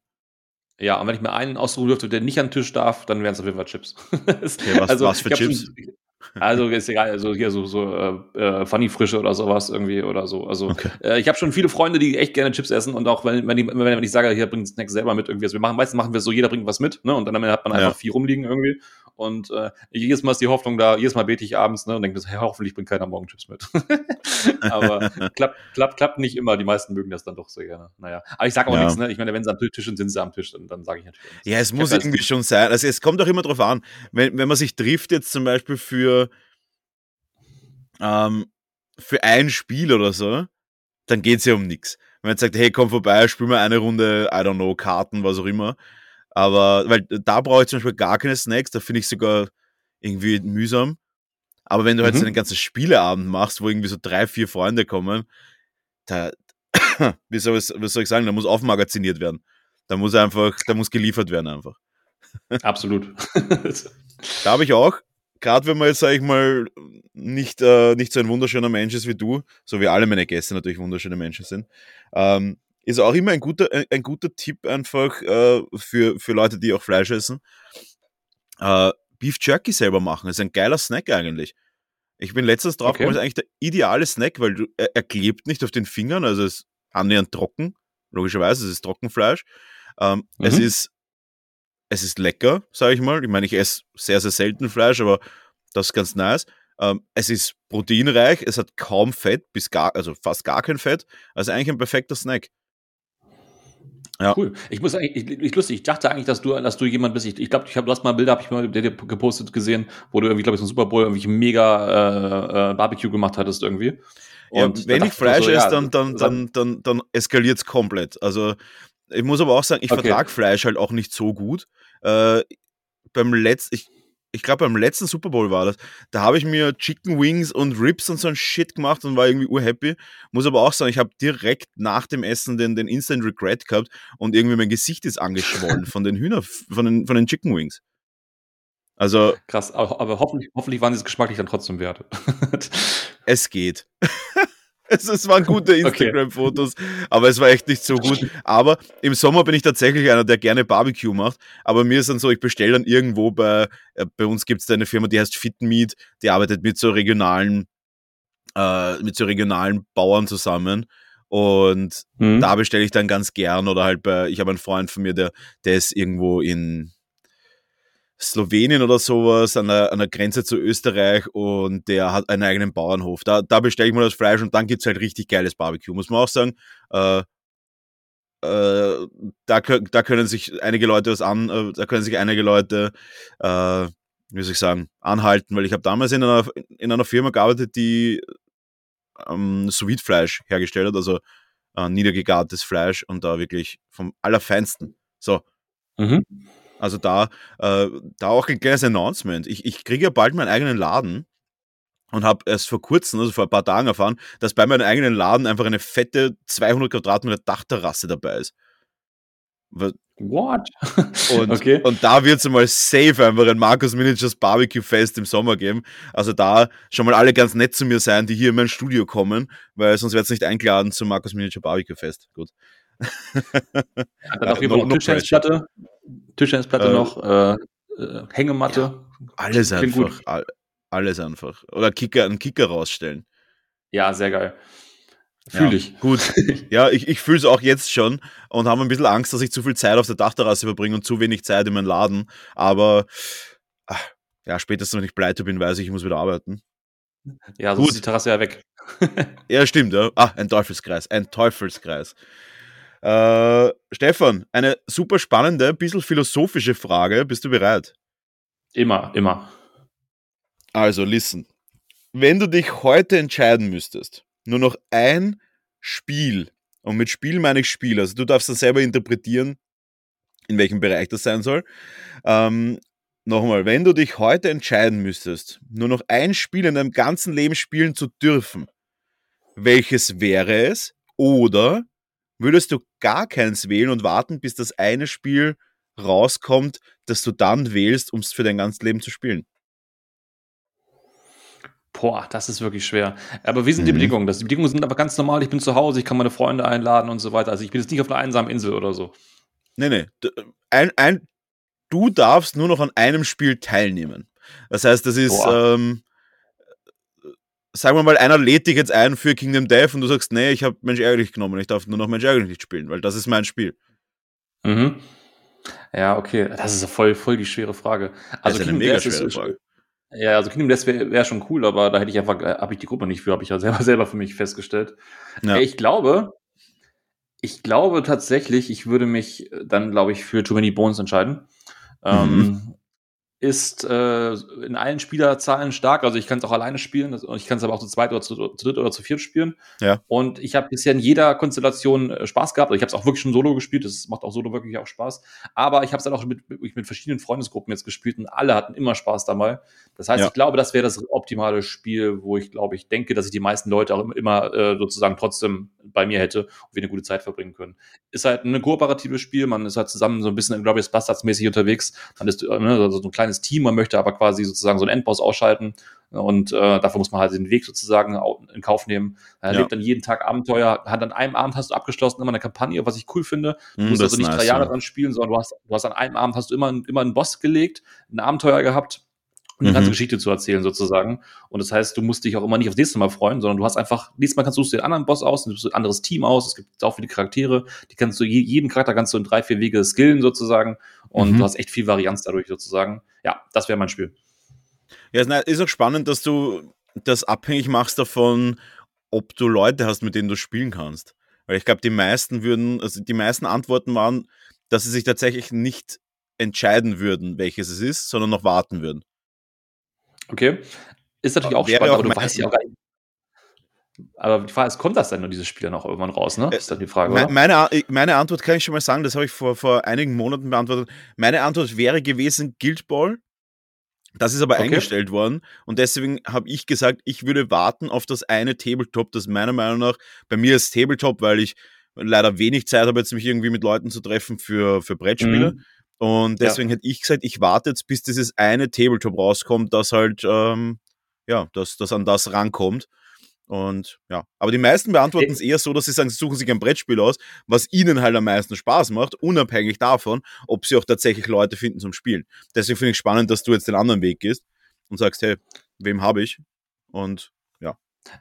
Ja, und wenn ich mir einen aussuchen dürfte, der nicht an den Tisch darf, dann wären es auf jeden Fall Chips. okay, was, also, was für Chips? Schon, also ist egal, also hier so, so äh, äh, Funny Frische oder sowas irgendwie oder so. Also okay. äh, ich habe schon viele Freunde, die echt gerne Chips essen und auch wenn, wenn, ich, wenn ich sage, hier bringt Snacks selber mit irgendwie. Also wir machen, meistens machen wir so, jeder bringt was mit, ne? Und dann hat man einfach ja. viel rumliegen irgendwie. Und äh, jedes Mal ist die Hoffnung da, jedes Mal bete ich abends ne, und denke, hey, hoffentlich bringt keiner morgen Chips mit. aber klappt, klappt, klappt nicht immer. Die meisten mögen das dann doch sehr gerne. Naja, aber ich sage auch ja. nichts. Ne? Ich meine, wenn sie am Tisch sind, sind sie am Tisch. Dann, dann sage ich natürlich. Nichts. Ja, es muss irgendwie schon sein. Also es kommt auch immer drauf an, wenn, wenn man sich trifft jetzt zum Beispiel für ähm, für ein Spiel oder so, dann geht es ja um nichts. Wenn man jetzt sagt, hey, komm vorbei, spiel mal eine Runde, I don't know, Karten, was auch immer. Aber, weil da brauche ich zum Beispiel gar keine Snacks, da finde ich sogar irgendwie mühsam. Aber wenn du halt mhm. so einen ganzen Spieleabend machst, wo irgendwie so drei, vier Freunde kommen, da, wie soll, ich, wie soll ich sagen, da muss aufmagaziniert werden. Da muss einfach, da muss geliefert werden einfach. Absolut. da habe ich auch gerade wenn man jetzt, sag ich mal, nicht, äh, nicht so ein wunderschöner Mensch ist wie du, so wie alle meine Gäste natürlich wunderschöne Menschen sind, ähm, ist auch immer ein guter, ein, ein guter Tipp einfach äh, für, für Leute, die auch Fleisch essen. Äh, Beef Jerky selber machen. Das ist ein geiler Snack eigentlich. Ich bin letztens drauf okay. gekommen, ist eigentlich der ideale Snack, weil du, er, er, klebt nicht auf den Fingern, also es ist annähernd trocken, logischerweise, es ist Trockenfleisch. Ähm, mhm. Es ist es ist lecker, sage ich mal. Ich meine, ich esse sehr, sehr selten Fleisch, aber das ist ganz nice. Ähm, es ist proteinreich, es hat kaum Fett, bis gar, also fast gar kein Fett. Also eigentlich ein perfekter Snack. Ja. Cool. Ich muss eigentlich, ich, ich, lustig, ich dachte eigentlich, dass du, dass du jemand bist. Ich, ich glaube, ich hab, du hast mal Bilder, habe ich mal dir gepostet gesehen, wo du irgendwie, glaube ich, so ein Super Bowl irgendwie mega äh, äh, Barbecue gemacht hattest irgendwie. Und ja, wenn ich Fleisch so, esse, dann, dann, dann, dann, dann eskaliert es komplett. Also ich muss aber auch sagen, ich okay. vertrage Fleisch halt auch nicht so gut. Äh, beim letzten, ich, ich glaube beim letzten Super Bowl war das, da habe ich mir Chicken Wings und Ribs und so ein Shit gemacht und war irgendwie urhappy. Muss aber auch sagen, ich habe direkt nach dem Essen den, den Instant Regret gehabt und irgendwie mein Gesicht ist angeschwollen von den Hühner, von den, von den Chicken Wings. Also. Krass, aber, aber hoffentlich, hoffentlich waren sie es geschmacklich dann trotzdem wert. es geht. Es, es waren gute Instagram-Fotos, okay. aber es war echt nicht so gut. Aber im Sommer bin ich tatsächlich einer, der gerne Barbecue macht. Aber mir ist dann so, ich bestelle dann irgendwo bei, äh, bei uns gibt es eine Firma, die heißt Fit Meat, die arbeitet mit so regionalen, äh, mit so regionalen Bauern zusammen. Und mhm. da bestelle ich dann ganz gern oder halt bei, ich habe einen Freund von mir, der, der ist irgendwo in, Slowenien oder sowas an der, an der Grenze zu Österreich und der hat einen eigenen Bauernhof. Da, da bestelle ich mal das Fleisch und dann gibt es halt richtig geiles Barbecue, muss man auch sagen. Äh, äh, da, da können sich einige Leute was an, äh, da können sich einige Leute, äh, wie soll ich sagen, anhalten, weil ich habe damals in einer, in einer Firma gearbeitet, die ähm, Sweetfleisch hergestellt hat, also äh, niedergegartes Fleisch und da wirklich vom Allerfeinsten. So. Mhm. Also da, äh, da auch ein kleines Announcement. Ich, ich kriege ja bald meinen eigenen Laden und habe erst vor kurzem, also vor ein paar Tagen erfahren, dass bei meinem eigenen Laden einfach eine fette 200 Quadratmeter Dachterrasse dabei ist. What? und, okay. und da wird es mal safe einfach ein Markus Miniatures Barbecue Fest im Sommer geben. Also da schon mal alle ganz nett zu mir sein, die hier in mein Studio kommen, weil sonst wird es nicht eingeladen zum Markus Miniature Barbecue Fest. Gut. Hat auf jeden Fall noch Tischtennisplatte, Tischtennisplatte äh, noch, äh, äh, Hängematte. Ja, alles Klingt einfach. All, alles einfach. Oder Kicker, einen Kicker rausstellen. Ja, sehr geil. Fühle ja, ich. Gut. Ja, ich, ich fühle es auch jetzt schon und habe ein bisschen Angst, dass ich zu viel Zeit auf der Dachterrasse verbringe und zu wenig Zeit in meinem Laden. Aber ach, ja, spätestens wenn ich pleite bin, weiß ich, ich muss wieder arbeiten. Ja, sonst Gut. ist die Terrasse ja weg. ja, stimmt, ja. Ah, ein Teufelskreis. Ein Teufelskreis. Äh, Stefan, eine super spannende, bisschen philosophische Frage. Bist du bereit? Immer, immer. Also, listen. Wenn du dich heute entscheiden müsstest, nur noch ein Spiel, und mit Spiel meine ich Spiel, also du darfst dann selber interpretieren, in welchem Bereich das sein soll. Ähm, nochmal, wenn du dich heute entscheiden müsstest, nur noch ein Spiel in deinem ganzen Leben spielen zu dürfen, welches wäre es? Oder würdest du gar keins wählen und warten, bis das eine Spiel rauskommt, das du dann wählst, um es für dein ganzes Leben zu spielen? Boah, das ist wirklich schwer. Aber wie sind die mhm. Bedingungen? Das, die Bedingungen sind aber ganz normal. Ich bin zu Hause, ich kann meine Freunde einladen und so weiter. Also ich bin jetzt nicht auf einer einsamen Insel oder so. Nee, nee. Ein, ein, du darfst nur noch an einem Spiel teilnehmen. Das heißt, das ist, ähm, sagen wir mal, einer lädt dich jetzt ein für Kingdom Death und du sagst, nee, ich habe Mensch ärgerlich genommen, ich darf nur noch Mensch ärgerlich nicht spielen, weil das ist mein Spiel. Mhm. Ja, okay. Das ist voll, voll die schwere Frage. Also das ist eine mega schwere Frage. Ja, also Kingdom Death wäre wär schon cool, aber da hätte ich einfach, äh, habe ich die Gruppe nicht für, habe ich ja selber, selber für mich festgestellt. Ja. Ich glaube, ich glaube tatsächlich, ich würde mich dann, glaube ich, für Too Many Bones entscheiden. Mhm. Ähm, ist äh, in allen Spielerzahlen stark. Also ich kann es auch alleine spielen ich kann es aber auch zu zweit oder zu, zu dritt oder zu viert spielen. Ja. Und ich habe bisher in jeder Konstellation äh, Spaß gehabt. Also ich habe es auch wirklich schon solo gespielt. Das macht auch solo wirklich auch Spaß. Aber ich habe es dann auch mit, mit, mit, verschiedenen Freundesgruppen jetzt gespielt und alle hatten immer Spaß dabei. Das heißt, ja. ich glaube, das wäre das optimale Spiel, wo ich glaube, ich denke, dass ich die meisten Leute auch immer äh, sozusagen trotzdem bei mir hätte und wir eine gute Zeit verbringen können. Ist halt ein kooperatives Spiel. Man ist halt zusammen so ein bisschen Glorious Bastards mäßig unterwegs. Man ist äh, ne, also so ein kleines kleines Team, man möchte aber quasi sozusagen so einen Endboss ausschalten und äh, dafür muss man halt den Weg sozusagen in Kauf nehmen. Er ja. lebt dann jeden Tag Abenteuer, hat an einem Abend hast du abgeschlossen immer eine Kampagne, was ich cool finde. Du mm, musst also nicht nice, drei Jahre ja. dran spielen, sondern du hast, du hast an einem Abend hast du immer, immer einen Boss gelegt, ein Abenteuer gehabt und eine mhm. ganze Geschichte zu erzählen sozusagen. Und das heißt, du musst dich auch immer nicht aufs nächste Mal freuen, sondern du hast einfach, nächstes Mal kannst du den anderen Boss aus, du ein anderes Team aus, es gibt auch viele Charaktere, die kannst du, jeden Charakter kannst du in drei, vier Wege skillen sozusagen und mhm. du hast echt viel Varianz dadurch sozusagen. Ja, das wäre mein Spiel. Ja, ist auch spannend, dass du das abhängig machst davon, ob du Leute hast, mit denen du spielen kannst. Weil ich glaube, die meisten würden, also die meisten Antworten waren, dass sie sich tatsächlich nicht entscheiden würden, welches es ist, sondern noch warten würden. Okay. Ist natürlich auch spannend, aber du weißt ja auch gar nicht. Aber die Frage ist, kommt das denn nur dieses Spiel dann auch irgendwann raus, ne? Ist dann die Frage, oder? Meine, meine Antwort kann ich schon mal sagen, das habe ich vor, vor einigen Monaten beantwortet. Meine Antwort wäre gewesen Guild Ball. Das ist aber okay. eingestellt worden und deswegen habe ich gesagt, ich würde warten auf das eine Tabletop, das meiner Meinung nach bei mir ist Tabletop, weil ich leider wenig Zeit habe, jetzt mich irgendwie mit Leuten zu treffen für, für Brettspiele. Mhm. Und deswegen ja. hätte ich gesagt, ich warte jetzt, bis dieses eine Tabletop rauskommt, das halt, ähm, ja, dass das an das rankommt. Und ja, aber die meisten beantworten es eher so, dass sie sagen, sie suchen sich ein Brettspiel aus, was ihnen halt am meisten Spaß macht, unabhängig davon, ob sie auch tatsächlich Leute finden zum Spielen. Deswegen finde ich spannend, dass du jetzt den anderen Weg gehst und sagst, hey, wem habe ich? Und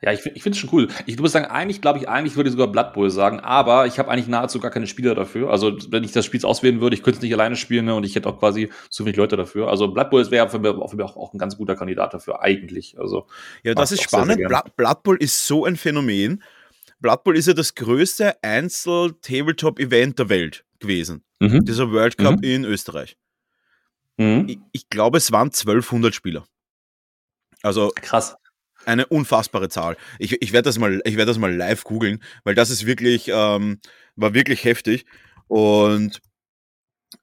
ja, ich, ich finde es schon cool. Ich muss sagen, eigentlich glaube ich, eigentlich würde ich sogar Blood Bowl sagen, aber ich habe eigentlich nahezu gar keine Spieler dafür. Also wenn ich das Spiel auswählen würde, ich könnte es nicht alleine spielen ne, und ich hätte auch quasi zu wenig Leute dafür. Also Blood Bowl wäre für, mich, für mich auch, auch ein ganz guter Kandidat dafür, eigentlich. Also, ja, das ist spannend. Sehr, sehr Blood Bowl ist so ein Phänomen. Blood Bowl ist ja das größte Einzel-Tabletop-Event der Welt gewesen. Mhm. Dieser World Cup mhm. in Österreich. Mhm. Ich, ich glaube, es waren 1200 Spieler. Also krass eine unfassbare Zahl. Ich, ich werde das mal, ich werde das mal live googeln, weil das ist wirklich, ähm, war wirklich heftig. Und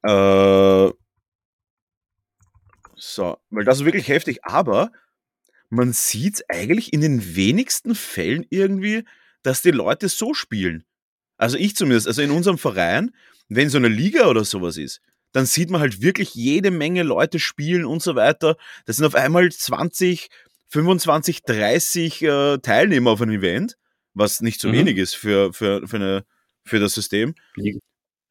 äh, so, weil das ist wirklich heftig, aber man sieht eigentlich in den wenigsten Fällen irgendwie, dass die Leute so spielen. Also ich zumindest, also in unserem Verein, wenn so eine Liga oder sowas ist, dann sieht man halt wirklich jede Menge Leute spielen und so weiter. Das sind auf einmal 20, 25, 30 äh, Teilnehmer auf einem Event, was nicht so mhm. wenig ist für, für, für, eine, für das System.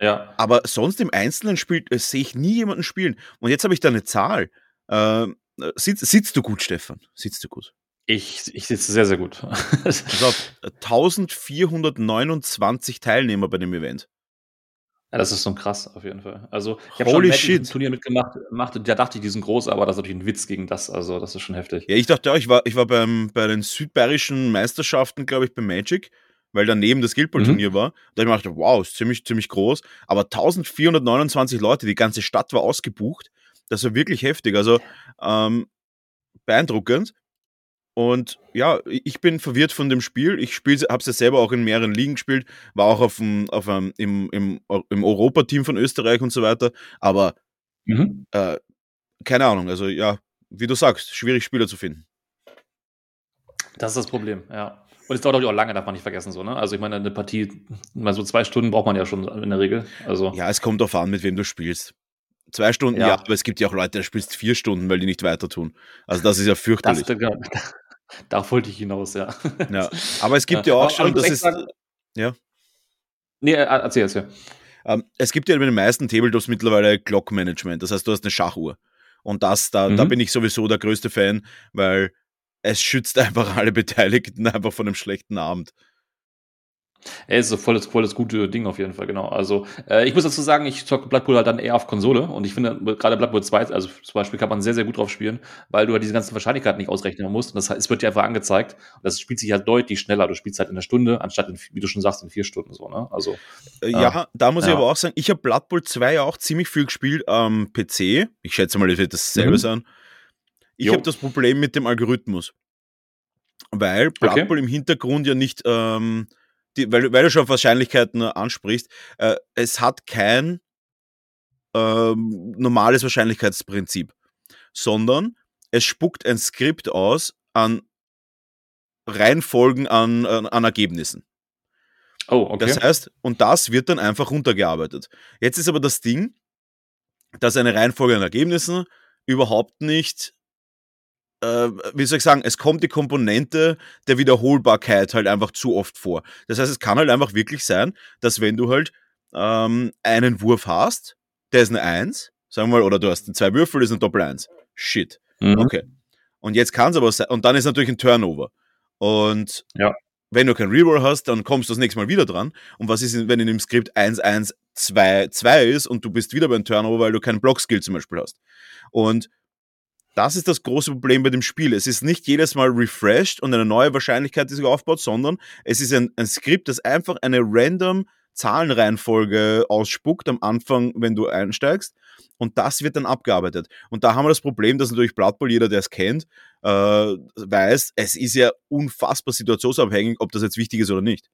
Ja. Aber sonst im Einzelnen spielt, äh, sehe ich nie jemanden spielen. Und jetzt habe ich da eine Zahl. Äh, sitzt, sitzt du gut, Stefan? Sitzt du gut? Ich, ich sitze sehr, sehr gut. also 1429 Teilnehmer bei dem Event. Ja, das ist so krass, auf jeden Fall. Also, ich habe schon ein Turnier mitgemacht, gemacht, da dachte ich, die sind groß, aber das ist natürlich ein Witz gegen das. Also, das ist schon heftig. Ja, ich dachte auch, ich war, ich war beim, bei den südbayerischen Meisterschaften, glaube ich, bei Magic, weil daneben das Guild Ball Turnier mhm. war. Da habe ich mir gedacht, wow, ist ziemlich, ziemlich groß. Aber 1429 Leute, die ganze Stadt war ausgebucht. Das war wirklich heftig. Also, ähm, beeindruckend. Und ja, ich bin verwirrt von dem Spiel. Ich habe es ja selber auch in mehreren Ligen gespielt, war auch auf dem, auf einem, im, im, im Europateam von Österreich und so weiter. Aber mhm. äh, keine Ahnung, also ja, wie du sagst, schwierig Spieler zu finden. Das ist das Problem, ja. Und es dauert auch lange, darf man nicht vergessen, so, ne? Also ich meine, eine Partie, mal so zwei Stunden braucht man ja schon in der Regel. Also. Ja, es kommt darauf an, mit wem du spielst. Zwei Stunden, ja. ja, aber es gibt ja auch Leute, die spielst vier Stunden, weil die nicht weiter tun. Also das ist ja fürchterlich. Das, Darauf wollte ich hinaus, ja. ja. Aber es gibt ja, ja auch schon, das ist. Sagen, ja. Nee, äh, erzähl, erzähl. Ähm, es gibt ja bei den meisten Tabletops mittlerweile Clock-Management. Das heißt, du hast eine Schachuhr. Und das, da, mhm. da bin ich sowieso der größte Fan, weil es schützt einfach alle Beteiligten einfach von einem schlechten Abend. Er ist so volles, volles gute Ding auf jeden Fall, genau. Also, äh, ich muss dazu sagen, ich zocke Blood Bowl halt dann eher auf Konsole und ich finde gerade Blood Bowl 2, also zum Beispiel kann man sehr, sehr gut drauf spielen, weil du halt diese ganzen Wahrscheinlichkeiten nicht ausrechnen musst und das, es wird dir einfach angezeigt und das spielt sich halt deutlich schneller. Du spielst halt in einer Stunde, anstatt in, wie du schon sagst, in vier Stunden so, ne? Also. Äh, ja, da muss ja. ich aber auch sagen, ich habe Blood Bowl 2 ja auch ziemlich viel gespielt am PC. Ich schätze mal, das wird dasselbe mhm. sein. Ich habe das Problem mit dem Algorithmus. Weil Blood okay. Im Hintergrund ja nicht ähm, die, weil, weil du schon Wahrscheinlichkeiten ansprichst, äh, es hat kein ähm, normales Wahrscheinlichkeitsprinzip, sondern es spuckt ein Skript aus an Reihenfolgen an, an, an Ergebnissen. Oh, okay. Das heißt, und das wird dann einfach runtergearbeitet. Jetzt ist aber das Ding, dass eine Reihenfolge an Ergebnissen überhaupt nicht äh, wie soll ich sagen, es kommt die Komponente der Wiederholbarkeit halt einfach zu oft vor. Das heißt, es kann halt einfach wirklich sein, dass wenn du halt ähm, einen Wurf hast, der ist eine Eins, sagen wir mal, oder du hast zwei Würfel, das ist eine Doppel Eins. Shit. Mhm. Okay. Und jetzt kann es aber sein, und dann ist natürlich ein Turnover. Und ja. wenn du kein Reroll hast, dann kommst du das nächste Mal wieder dran. Und was ist, wenn in dem Skript 1, 1, 2, 2 ist und du bist wieder beim Turnover, weil du keinen Block-Skill zum Beispiel hast. Und das ist das große Problem bei dem Spiel. Es ist nicht jedes Mal refreshed und eine neue Wahrscheinlichkeit, die sich aufbaut, sondern es ist ein, ein Skript, das einfach eine random Zahlenreihenfolge ausspuckt am Anfang, wenn du einsteigst. Und das wird dann abgearbeitet. Und da haben wir das Problem, dass natürlich Blood Bowl, jeder, der es kennt, äh, weiß, es ist ja unfassbar situationsabhängig, ob das jetzt wichtig ist oder nicht.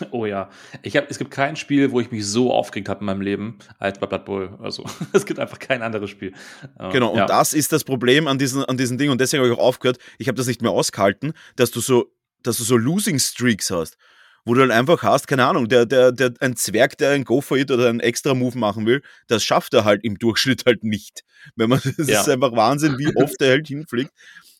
Oh ja. Ich hab, es gibt kein Spiel, wo ich mich so aufgeregt habe in meinem Leben als bei Blood Bowl. Also es gibt einfach kein anderes Spiel. Ähm, genau, und ja. das ist das Problem an diesen, an diesen Dingen. Und deswegen habe ich auch aufgehört, ich habe das nicht mehr ausgehalten, dass du so, dass du so Losing Streaks hast. Wo du dann einfach hast, keine Ahnung, der, der, der, ein Zwerg, der ein Go for It oder einen extra Move machen will, das schafft er halt im Durchschnitt halt nicht. Wenn man, das ja. ist einfach Wahnsinn, wie oft er halt hinfliegt.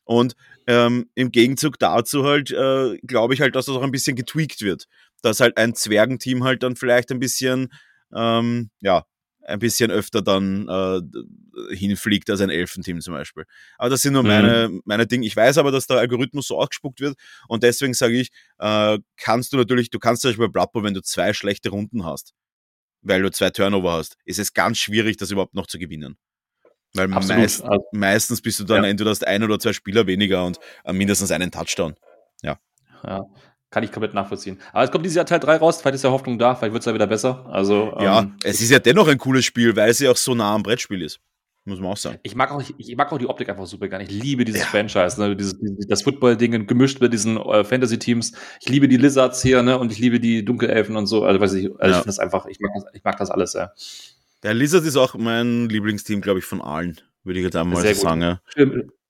Und ähm, im Gegenzug dazu halt, äh, glaube ich halt, dass das auch ein bisschen getweakt wird dass halt ein Zwergenteam halt dann vielleicht ein bisschen, ähm, ja, ein bisschen öfter dann äh, hinfliegt als ein Elfenteam zum Beispiel. Aber das sind nur meine, mhm. meine Dinge. Ich weiß aber, dass der Algorithmus so ausgespuckt wird und deswegen sage ich, äh, kannst du natürlich, du kannst zum Beispiel bei Blood Bowl, wenn du zwei schlechte Runden hast, weil du zwei Turnover hast, ist es ganz schwierig, das überhaupt noch zu gewinnen. Weil meist, also meistens bist du dann ja. entweder hast ein oder zwei Spieler weniger und äh, mindestens einen Touchdown. Ja. Ja. Kann ich komplett nachvollziehen. Aber es kommt dieses Jahr Teil 3 raus, vielleicht ist ja Hoffnung da, vielleicht wird es ja wieder besser. Also, ja, ähm, es ist ja dennoch ein cooles Spiel, weil es ja auch so nah am Brettspiel ist. Muss man auch sagen. Ich mag auch, ich, ich mag auch die Optik einfach super gerne. Ich liebe dieses ja. Franchise, ne? dieses, das Football-Ding gemischt mit diesen äh, Fantasy-Teams. Ich liebe die Lizards hier, ne? Und ich liebe die Dunkelelfen und so. Also weiß ich, also ja. ich finde das einfach, ich mag das, ich mag das alles, ja. Der Lizard ist auch mein Lieblingsteam, glaube ich, von allen, würde ich jetzt einmal sagen. Ja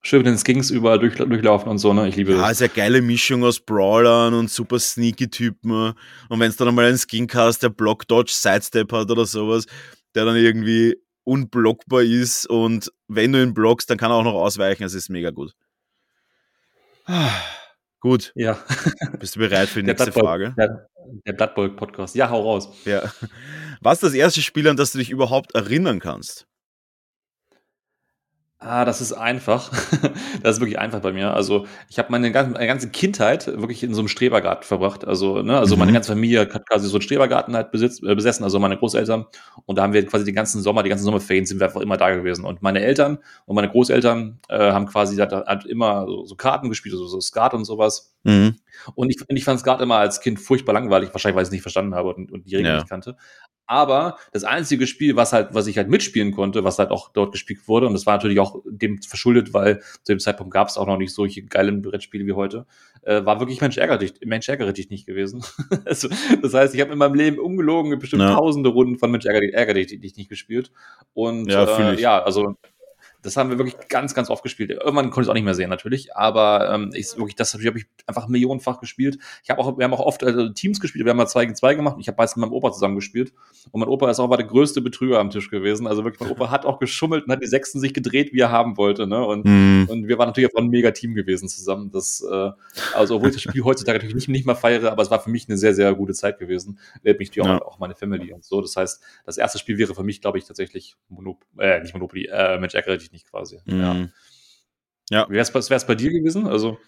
schön mit den Skins überall durch, durchlaufen und so, ne? Ich liebe ja, das. ist eine geile Mischung aus Brawlern und super sneaky Typen. Und wenn es dann einmal einen Skin hast, der Block Dodge Sidestep hat oder sowas, der dann irgendwie unblockbar ist und wenn du ihn blockst, dann kann er auch noch ausweichen. Es ist mega gut. Gut. Ja. Bist du bereit für die der nächste Frage? Der, der Blood Bowl Podcast. Ja, hau raus. Ja. Was ist das erste Spiel, an das du dich überhaupt erinnern kannst? Ah, das ist einfach. das ist wirklich einfach bei mir. Also ich habe meine, ganze, meine ganze Kindheit wirklich in so einem Strebergarten verbracht. Also, ne, also mhm. meine ganze Familie hat quasi so einen Strebergarten halt besitzt, äh, besessen, also meine Großeltern. Und da haben wir quasi den ganzen Sommer, die ganzen Sommerferien sind wir einfach immer da gewesen. Und meine Eltern und meine Großeltern äh, haben quasi halt, halt immer so, so, Karten gespielt, also so Skat und sowas. Mhm. Und ich, ich fand Skat immer als Kind furchtbar langweilig, wahrscheinlich weil ich es nicht verstanden habe und, und die Regeln ja. nicht kannte. Aber das einzige Spiel, was halt, was ich halt mitspielen konnte, was halt auch dort gespielt wurde, und das war natürlich auch dem verschuldet, weil zu dem Zeitpunkt gab es auch noch nicht solche geilen Brettspiele wie heute, äh, war wirklich Mensch ärgere dich, Mensch ärgere dich nicht gewesen. also, das heißt, ich habe in meinem Leben ungelogen bestimmt ja. tausende Runden von Mensch ärgere, ärgere dich, dich nicht gespielt. Und ja, äh, ja also das haben wir wirklich ganz, ganz oft gespielt. Irgendwann konnte ich es auch nicht mehr sehen, natürlich. Aber ähm, ich wirklich, das habe ich einfach millionenfach gespielt. Ich habe auch, wir haben auch oft also Teams gespielt. Wir haben mal zwei gegen zwei gemacht. Ich habe meist mit meinem Opa zusammen gespielt. Und mein Opa ist auch war der größte Betrüger am Tisch gewesen. Also wirklich, mein Opa hat auch geschummelt und hat die Sechsten sich gedreht, wie er haben wollte. Ne? Und, mm. und wir waren natürlich auch ein mega Team gewesen zusammen. Das, äh, also obwohl ich das Spiel heutzutage natürlich nicht, nicht mehr feiere, aber es war für mich eine sehr, sehr gute Zeit gewesen. Lebt mich natürlich ja. auch, auch meine Family und so. Das heißt, das erste Spiel wäre für mich, glaube ich, tatsächlich Monop äh, nicht Monopoly, äh, Mensch, ärgere dich nicht quasi. Mhm. Ja. ja. Wie wäre es bei dir gewesen? Also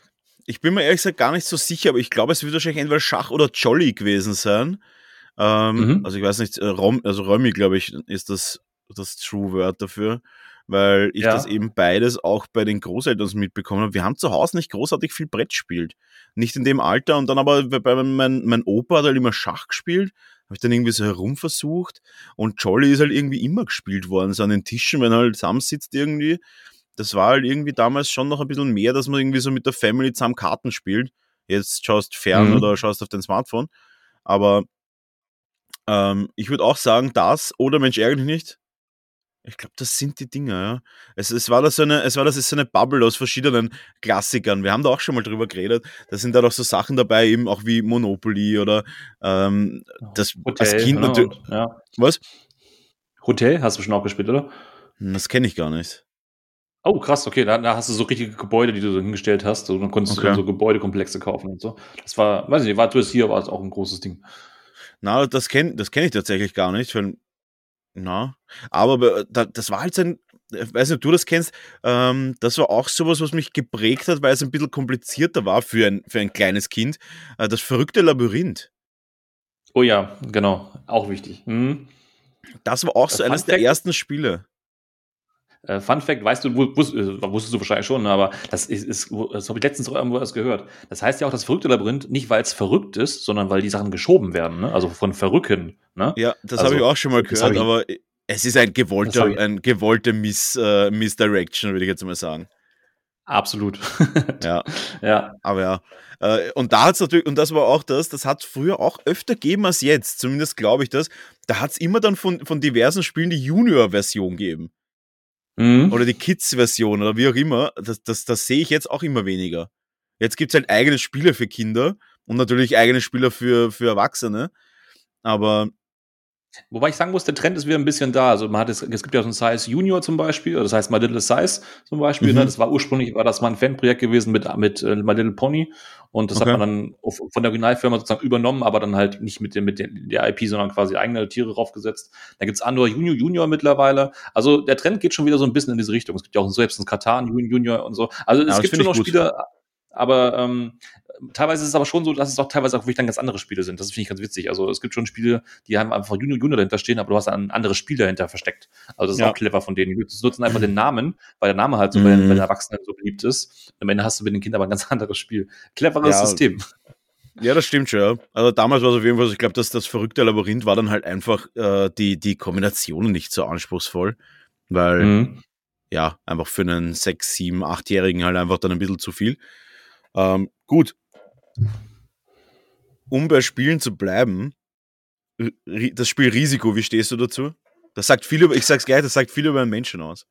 ich bin mir ehrlich gesagt gar nicht so sicher, aber ich glaube, es wird wahrscheinlich entweder Schach oder Jolly gewesen sein. Ähm, mhm. Also ich weiß nicht, äh, Rom, also Romy, glaube ich, ist das das True Word dafür, weil ich ja. das eben beides auch bei den Großeltern mitbekommen habe. Wir haben zu Hause nicht großartig viel Brett gespielt. Nicht in dem Alter und dann aber bei mein, mein Opa hat halt immer Schach gespielt, habe ich dann irgendwie so herumversucht und Jolly ist halt irgendwie immer gespielt worden, so an den Tischen, wenn er halt zusammensitzt irgendwie das war halt irgendwie damals schon noch ein bisschen mehr, dass man irgendwie so mit der Family zusammen Karten spielt. Jetzt schaust fern mhm. oder schaust auf dein Smartphone. Aber ähm, ich würde auch sagen, das oder Mensch ärgere nicht. Ich glaube, das sind die Dinger, ja. Es, es war das so eine, es war das ist so eine Bubble aus verschiedenen Klassikern. Wir haben da auch schon mal drüber geredet. Da sind da doch so Sachen dabei, eben auch wie Monopoly oder ähm, das Hotel, als Kind genau, natürlich. Ja. Was? Hotel hast du schon auch gespielt, oder? Hm, das kenne ich gar nicht. Oh, krass, okay, da, da, hast du so richtige Gebäude, die du so hingestellt hast. Und dann konntest okay. du so Gebäudekomplexe kaufen und so. Das war, weiß ich nicht, war das hier war es auch ein großes Ding. Na, das kenne das kenn ich tatsächlich gar nicht. Weil, na, aber das war halt ein, ich weiß nicht, ob du das kennst, ähm, das war auch sowas, was mich geprägt hat, weil es ein bisschen komplizierter war für ein, für ein kleines Kind. Äh, das verrückte Labyrinth. Oh ja, genau, auch wichtig. Mhm. Das war auch das so eines der ersten Spiele. Äh, Fun Fact, weißt du, wusst, äh, wusstest du wahrscheinlich schon, aber das ist, ist das habe ich letztens irgendwo erst gehört. Das heißt ja auch das verrückte Labyrinth nicht, weil es verrückt ist, sondern weil die Sachen geschoben werden, ne? also von Verrücken. Ne? Ja, das also, habe ich auch schon mal gehört, aber es ist ein gewollter, ein gewollter Miss, uh, Misdirection, würde ich jetzt mal sagen. Absolut. ja. ja. Aber ja. Äh, und da hat es natürlich, und das war auch das, das hat früher auch öfter gegeben als jetzt, zumindest glaube ich das. Da hat es immer dann von, von diversen Spielen die Junior-Version gegeben. Mhm. Oder die Kids-Version oder wie auch immer. Das, das, das sehe ich jetzt auch immer weniger. Jetzt gibt es halt eigene Spiele für Kinder und natürlich eigene Spiele für, für Erwachsene. Aber Wobei ich sagen muss, der Trend ist wieder ein bisschen da. Also man hat es, es gibt ja so ein Size Junior zum Beispiel, das heißt My Little Size zum Beispiel. Ne? Mhm. Ne? Das war ursprünglich war das mal ein Fanprojekt gewesen mit mit äh, My Little Pony und das okay. hat man dann von der Originalfirma sozusagen übernommen, aber dann halt nicht mit dem mit der IP, sondern quasi eigene Tiere draufgesetzt. Da gibt's Andor Junior Junior mittlerweile. Also der Trend geht schon wieder so ein bisschen in diese Richtung. Es gibt ja auch selbst ein Katan Junior und so. Also es ja, gibt schon noch Spiele, aber ähm, teilweise ist es aber schon so, dass es auch teilweise auch wirklich dann ganz andere Spiele sind. Das finde ich ganz witzig. Also es gibt schon Spiele, die haben einfach Junior Junior dahinter stehen, aber du hast ein anderes Spiel dahinter versteckt. Also das ist ja. auch clever von denen. Die nutzen einfach den Namen, weil der Name halt so mhm. bei, den, bei den Erwachsenen so beliebt ist. Am Ende hast du mit den Kindern aber ein ganz anderes Spiel. Cleveres ja. System. Ja, das stimmt schon. Ja. Also damals war es auf jeden Fall, ich glaube, dass das verrückte Labyrinth war dann halt einfach äh, die, die Kombinationen nicht so anspruchsvoll, weil mhm. ja, einfach für einen sechs, sieben, achtjährigen halt einfach dann ein bisschen zu viel. Ähm, gut, um bei Spielen zu bleiben, das Spiel Risiko, wie stehst du dazu? Das sagt viel über, ich sag's gleich, das sagt viel über einen Menschen aus.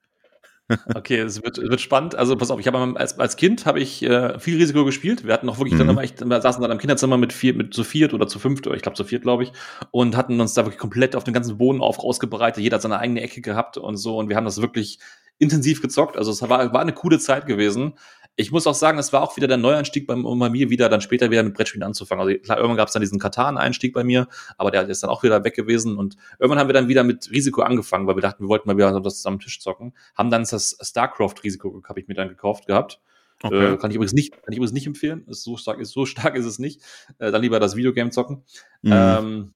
Okay, es wird, wird spannend. Also pass auf, ich habe als, als Kind habe ich äh, viel Risiko gespielt. Wir hatten auch wirklich, mhm. dann echt, wir saßen dann im Kinderzimmer mit vier, mit zu viert oder zu fünft, oder ich glaube zu viert, glaube ich, und hatten uns da wirklich komplett auf den ganzen Boden auf rausgebreitet. Jeder hat seine eigene Ecke gehabt und so. Und wir haben das wirklich intensiv gezockt. Also es war, war eine coole Zeit gewesen. Ich muss auch sagen, es war auch wieder der Neueinstieg bei, bei mir, wieder dann später wieder mit Brettspielen anzufangen. Also klar, irgendwann gab es dann diesen Katan-Einstieg bei mir, aber der ist dann auch wieder weg gewesen. Und irgendwann haben wir dann wieder mit Risiko angefangen, weil wir dachten, wir wollten mal wieder so das zusammen Tisch zocken. Haben dann das StarCraft-Risiko, habe ich mir dann gekauft gehabt. Okay. Äh, kann ich übrigens nicht, kann ich übrigens nicht empfehlen. Ist so stark, ist so stark ist es nicht. Äh, dann lieber das Videogame zocken. Mhm. Ähm,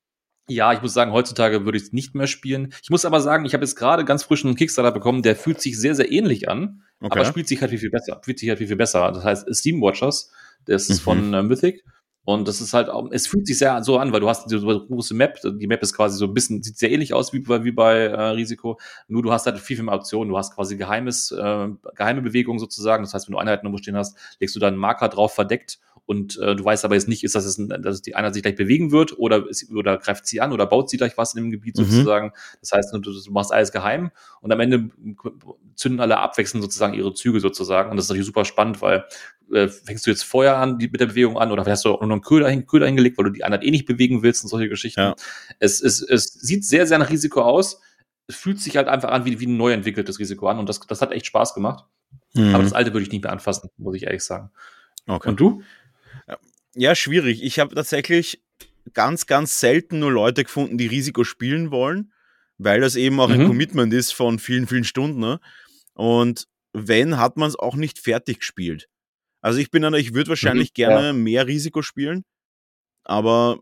ja, ich muss sagen, heutzutage würde ich es nicht mehr spielen. Ich muss aber sagen, ich habe jetzt gerade ganz frisch einen Kickstarter bekommen, der fühlt sich sehr, sehr ähnlich an, okay. aber spielt sich halt viel, viel besser. Fühlt sich halt viel, viel besser. Das heißt, Steam Watchers, das ist mhm. von äh, Mythic. Und das ist halt auch, es fühlt sich sehr so an, weil du hast diese große Map, die Map ist quasi so ein bisschen, sieht sehr ähnlich aus wie bei, wie bei äh, Risiko, nur du hast halt viel, viel mehr Optionen, du hast quasi geheimes, äh, geheime Bewegungen sozusagen, das heißt, wenn du Einheiten irgendwo stehen hast, legst du da einen Marker drauf verdeckt und äh, du weißt aber jetzt nicht, ist das, jetzt ein, dass die Einheit sich gleich bewegen wird oder, ist, oder greift sie an oder baut sie gleich was in dem Gebiet mhm. sozusagen. Das heißt, du, du, machst alles geheim und am Ende zünden alle abwechselnd sozusagen ihre Züge sozusagen. Und das ist natürlich super spannend, weil äh, fängst du jetzt Feuer an die, mit der Bewegung an oder hast du auch noch einen Köder, hin, Köder hingelegt, weil du die Einheit eh nicht bewegen willst und solche Geschichten. Ja. Es, es, es sieht sehr, sehr nach Risiko aus. Es fühlt sich halt einfach an wie, wie ein neu entwickeltes Risiko an und das, das hat echt Spaß gemacht. Mhm. Aber das alte würde ich nicht mehr anfassen, muss ich ehrlich sagen. Okay. Und du? Ja, schwierig. Ich habe tatsächlich ganz, ganz selten nur Leute gefunden, die Risiko spielen wollen, weil das eben auch mhm. ein Commitment ist von vielen, vielen Stunden. Ne? Und wenn, hat man es auch nicht fertig gespielt. Also ich bin einer, ich würde wahrscheinlich Mhm, gerne ja. mehr Risiko spielen, aber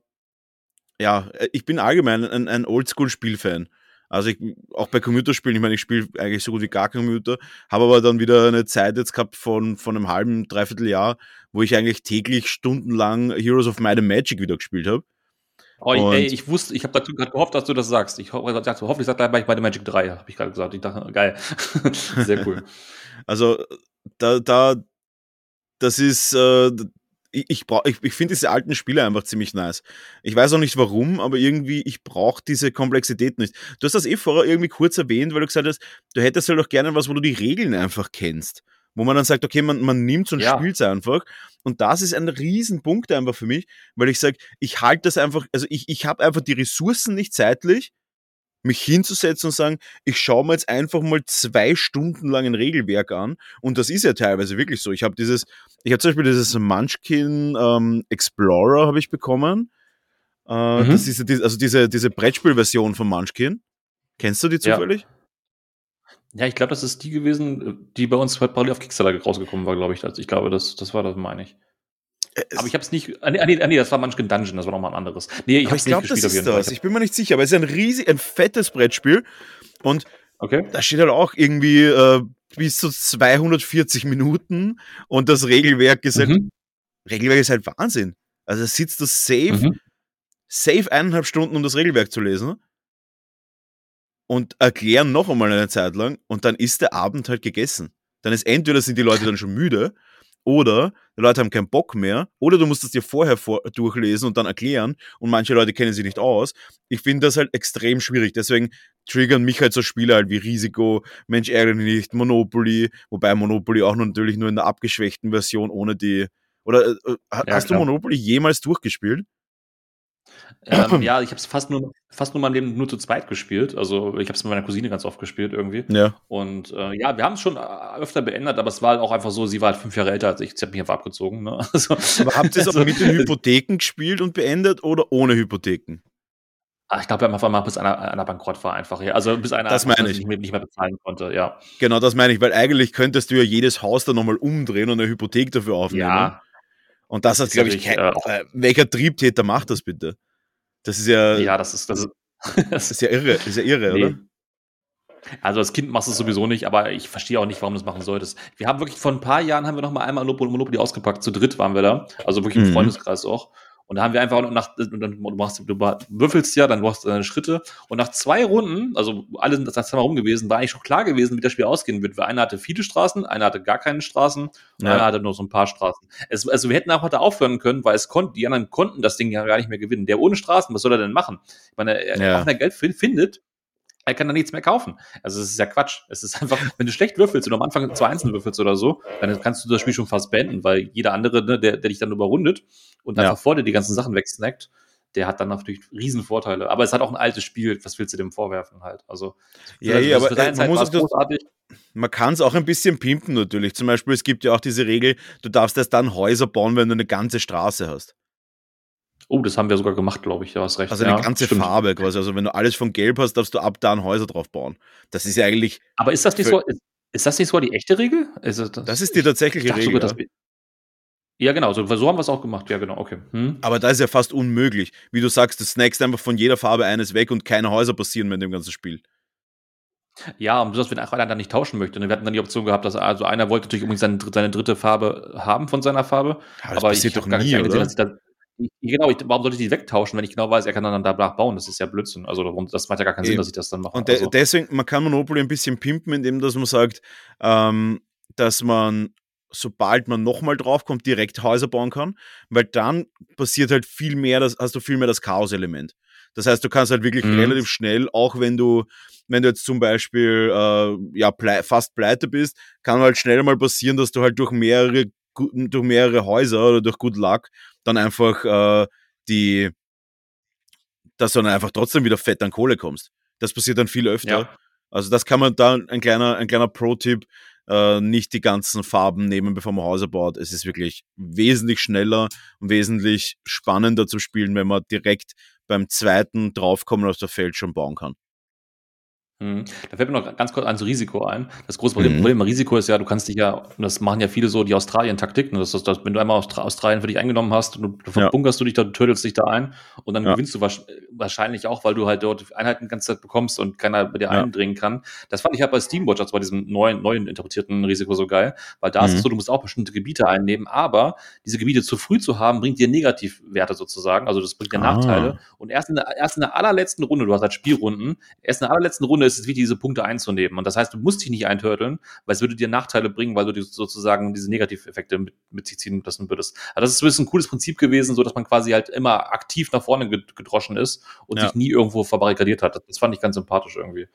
ja, äh, ich bin allgemein ein, ein Oldschool-Spielfan. Also ich, auch bei Computerspielen, ich meine, ich spiele eigentlich so gut wie gar Computer, habe aber dann wieder eine Zeit jetzt gehabt von, von einem halben, dreiviertel Jahr, wo ich eigentlich täglich stundenlang Heroes of Might and Magic wieder gespielt habe. Oh, ich, ey, ich wusste, ich habe gerade gehofft, dass du das sagst. Ich ho dachte, hoffentlich sagt er bei bei der Magic 3, habe ich gerade gesagt. Ich dachte, geil. Sehr cool. Also da, da, das ist, äh, ich, ich, brauch- ich, ich finde diese alten Spiele einfach ziemlich nice. Ich weiß auch nicht warum, aber irgendwie, ich brauche diese Komplexität nicht. Du hast das eh vorher irgendwie kurz erwähnt, weil du gesagt hast, du hättest halt auch gerne was, wo du die Regeln einfach kennst. Wo man dann sagt, okay, man, man nimmt und Ja. spielt es einfach. Und das ist ein Riesenpunkt einfach für mich, weil ich sage, ich halte das einfach, also ich, ich habe einfach die Ressourcen nicht zeitlich, mich hinzusetzen und sagen, ich schaue mir jetzt einfach mal zwei Stunden lang ein Regelwerk an. Und das ist ja teilweise wirklich so. Ich habe dieses, ich habe zum Beispiel dieses Munchkin ähm, Explorer habe ich bekommen. Äh, Mhm. Das ist ja also diese, diese Brettspielversion von Munchkin. Kennst du die Ja. zufällig? Ja, ich glaube, das ist die gewesen, die bei uns parallel auf Kickstarter rausgekommen war, glaube ich. Also ich glaube, das, das war das, meine ich. Es- Aber ich habe es nicht. Ah, nee, ah, nee, ah, nee, das war Munchkin Dungeon, das war nochmal ein anderes. Nee, ich habe ich es nicht glaube, das gespielt auf ist das. Ich bin mir nicht sicher, aber es ist ein riesig, ein fettes Brettspiel. Und Okay. da steht halt auch irgendwie äh, bis zu 240 Minuten und das Regelwerk ist halt, Mhm. Regelwerk ist halt Wahnsinn. Also da sitzt du safe, Mhm. safe eineinhalb Stunden, um das Regelwerk zu lesen und erklären noch einmal eine Zeit lang und dann ist der Abend halt gegessen. Dann ist entweder sind die Leute dann schon müde oder die Leute haben keinen Bock mehr oder du musst es dir vorher vor durchlesen und dann erklären und manche Leute kennen sich nicht aus. Ich finde das halt extrem schwierig. Deswegen triggern mich halt so Spiele halt wie Risiko, Mensch ärgere dich nicht, Monopoly, wobei Monopoly auch natürlich nur in der abgeschwächten Version ohne die oder äh, äh, ha- Ja, hast du. Monopoly jemals durchgespielt? Ähm, ja, ich habe es fast nur, fast nur in meinem Leben nur zu zweit gespielt. Also ich habe es mit meiner Cousine ganz oft gespielt irgendwie. Ja. Und äh, ja, wir haben es schon äh, öfter beendet, aber es war halt auch einfach so, sie war halt fünf Jahre älter als ich, sie hat mich einfach abgezogen. Ne? Also, Aber habt ihr es also, auch mit den Hypotheken gespielt und beendet oder ohne Hypotheken? Ah, ich glaube, wir haben einfach mal, bis einer, einer bankrott war einfach. Ja. Also bis einer Das meine ich. Nicht, mehr, nicht mehr bezahlen konnte, ja. Genau, das meine ich, weil eigentlich könntest du ja jedes Haus dann nochmal umdrehen und eine Hypothek dafür aufnehmen. Ja, Und das hat, glaube ich, kein, äh, äh, welcher Triebtäter macht das bitte? Das ist ja, ja, das ist, das ist, das das ist ja irre, ist ja irre, Nee. oder? Also als Kind machst du es sowieso nicht, aber ich verstehe auch nicht, warum du das machen solltest. Wir haben wirklich vor ein paar Jahren haben wir noch mal einmal Monopoly ausgepackt. Zu dritt waren wir da, also wirklich im Mhm. Freundeskreis auch. Und da haben wir einfach nach, und dann, du, machst, du würfelst ja, dann machst du deine Schritte. Und nach zwei Runden, also alle sind das zweimal rum gewesen, war eigentlich schon klar gewesen, wie das Spiel ausgehen wird. Weil einer hatte viele Straßen, einer hatte gar keine Straßen und Ja. einer hatte nur so ein paar Straßen. Es, also wir hätten auch heute aufhören können, weil es konnten, die anderen konnten das Ding ja gar nicht mehr gewinnen. Der ohne Straßen, was soll er denn machen? Ich meine, er, Ja. auch wenn er Geld fin- findet, er kann da nichts mehr kaufen. Also es ist ja Quatsch. Es ist einfach, wenn du schlecht würfelst und am Anfang zwei Einzelne würfelst oder so, dann kannst du das Spiel schon fast beenden, weil jeder andere, ne, der, der dich dann überrundet und Ja. einfach vor dir die ganzen Sachen wegsnackt, der hat dann natürlich riesen Vorteile. Aber es hat auch ein altes Spiel, was willst du dem vorwerfen halt? Also Ja, also ja, aber, äh, man Zeit muss großartig. Man kann es auch ein bisschen pimpen natürlich. Zum Beispiel, es gibt ja auch diese Regel, du darfst erst dann Häuser bauen, wenn du eine ganze Straße hast. Oh, das haben wir sogar gemacht, glaube ich. Du hast recht. Also eine ja, ganze stimmt. Farbe quasi. Also wenn du alles von Gelb hast, darfst du ab dann Häuser drauf bauen. Das ist ja eigentlich, Aber ist das nicht so, ist, ist das nicht so die echte Regel? Ist das, das ist die ich tatsächliche Regel. sogar, ja. ja, genau, so, so haben wir es auch gemacht. Ja, genau, okay. Hm? Aber da ist ja fast unmöglich. Wie du sagst, du snackst einfach von jeder Farbe eines weg und keine Häuser passieren mehr in dem ganzen Spiel. Ja, und besonders wenn einer dann nicht tauschen möchte. ne? Wir hatten dann die Option gehabt, dass also einer wollte natürlich unbedingt seine, seine dritte Farbe haben von seiner Farbe. Ja, das aber passiert ich doch gar nie, oder? dass ich dann, genau, ich, warum sollte ich die wegtauschen, wenn ich genau weiß, er kann dann danach bauen? Das ist ja Blödsinn. Also darum- das macht ja gar keinen Sinn, Eben. dass ich das dann mache. Und de also, deswegen, man kann Monopoly ein bisschen pimpen, indem dass man sagt, ähm, dass man, sobald man nochmal draufkommt, direkt Häuser bauen kann, weil dann passiert halt viel mehr, das, hast du viel mehr das Chaos-Element. Das heißt, du kannst halt wirklich Mhm. relativ schnell, auch wenn du, wenn du jetzt zum Beispiel äh, ja, plei fast pleite bist, kann halt schnell mal passieren, dass du halt durch mehrere, durch mehrere Häuser oder durch Good Luck dann einfach äh, die, dass du dann einfach trotzdem wieder fett an Kohle kommst. Das passiert dann viel öfter. ja. Also das kann man da ein kleiner, ein kleiner Pro-Tipp, äh, nicht die ganzen Farben nehmen, bevor man Häuser baut. Es ist wirklich wesentlich schneller und wesentlich spannender zu spielen, wenn man direkt beim zweiten draufkommen auf der Feld schon bauen kann. Mhm. Da fällt mir noch ganz kurz ans Risiko ein. Das große Problem, mhm. Problem beim Risiko ist ja, du kannst dich ja, das machen ja viele so, die Australien-Taktik, ne? das das, wenn du einmal Australien für dich eingenommen hast, du, du verbunkerst ja. du dich da, du tödelst dich da ein und dann ja. gewinnst du wahrscheinlich auch, weil du halt dort Einheiten die ganze Zeit bekommst und keiner bei dir ja. eindringen kann. Das fand ich halt bei Steamwatch, also bei diesem neuen, neuen interpretierten Risiko so geil, weil da mhm. ist es mhm. so, du musst auch bestimmte Gebiete einnehmen, aber diese Gebiete zu früh zu haben, bringt dir Negativwerte sozusagen, also das bringt dir ah. Nachteile und erst in, der, erst in der allerletzten Runde, du hast halt Spielrunden, erst in der allerletzten Runde ist es wichtig, diese Punkte einzunehmen. Und das heißt, du musst dich nicht eintörteln, weil es würde dir Nachteile bringen, weil du sozusagen diese Negativeffekte mit, mit sich ziehen lassen würdest. Also das ist ein cooles Prinzip gewesen, so dass man quasi halt immer aktiv nach vorne gedroschen ist und ja. sich nie irgendwo verbarrikadiert hat. Das fand ich ganz sympathisch irgendwie.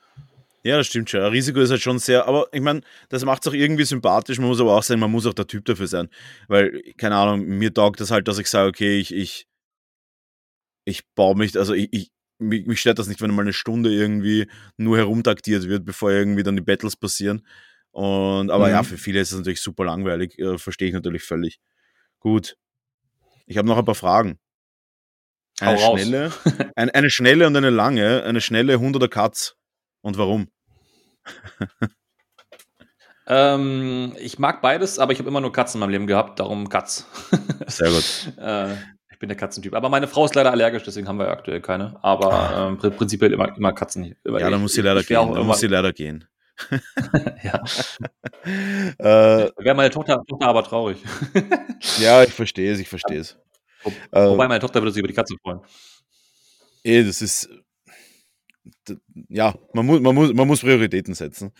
Ja, das stimmt schon. Risiko ist halt schon sehr, aber ich meine, das macht es auch irgendwie sympathisch. Man muss aber auch sagen, man muss auch der Typ dafür sein. Weil, keine Ahnung, mir taugt das halt, dass ich sage, okay, ich, ich, ich baue mich, also ich, ich, mich, mich stört das nicht, wenn mal eine Stunde irgendwie nur herumtaktiert wird, bevor irgendwie dann die Battles passieren. Und, aber mhm. ja, für viele ist es natürlich super langweilig, äh, verstehe ich natürlich völlig. Gut. Ich habe noch ein paar Fragen. Eine schnelle, ein, eine schnelle und eine lange. Eine schnelle Hund oder Katz. Und warum? ähm, ich mag beides, aber ich habe immer nur Katzen in meinem Leben gehabt, darum Katz. Sehr gut. äh, bin der Katzentyp. Aber meine Frau ist leider allergisch, deswegen haben wir aktuell keine. Aber ähm, prinzipiell immer, immer Katzen. ja, dann muss sie leider gehen. Dann muss sie leider gehen. ja. äh, Wäre meine Tochter, Tochter aber traurig. ja, ich verstehe es, ich verstehe es. Äh, wobei meine Tochter würde sich über die Katze freuen. Eh, das ist. Ja, man muss, man muss, man muss Prioritäten setzen.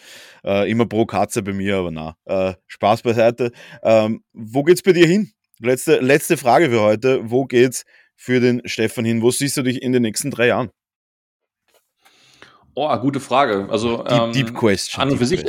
Äh, immer pro Katze bei mir, aber na. Äh, Spaß beiseite. Ähm, wo geht's bei dir hin? Letzte, letzte Frage für heute. Wo geht's für den Stefan hin? Wo siehst du dich in den nächsten drei Jahren? Oh, gute Frage. Also deep, ähm, deep question. An und für sich,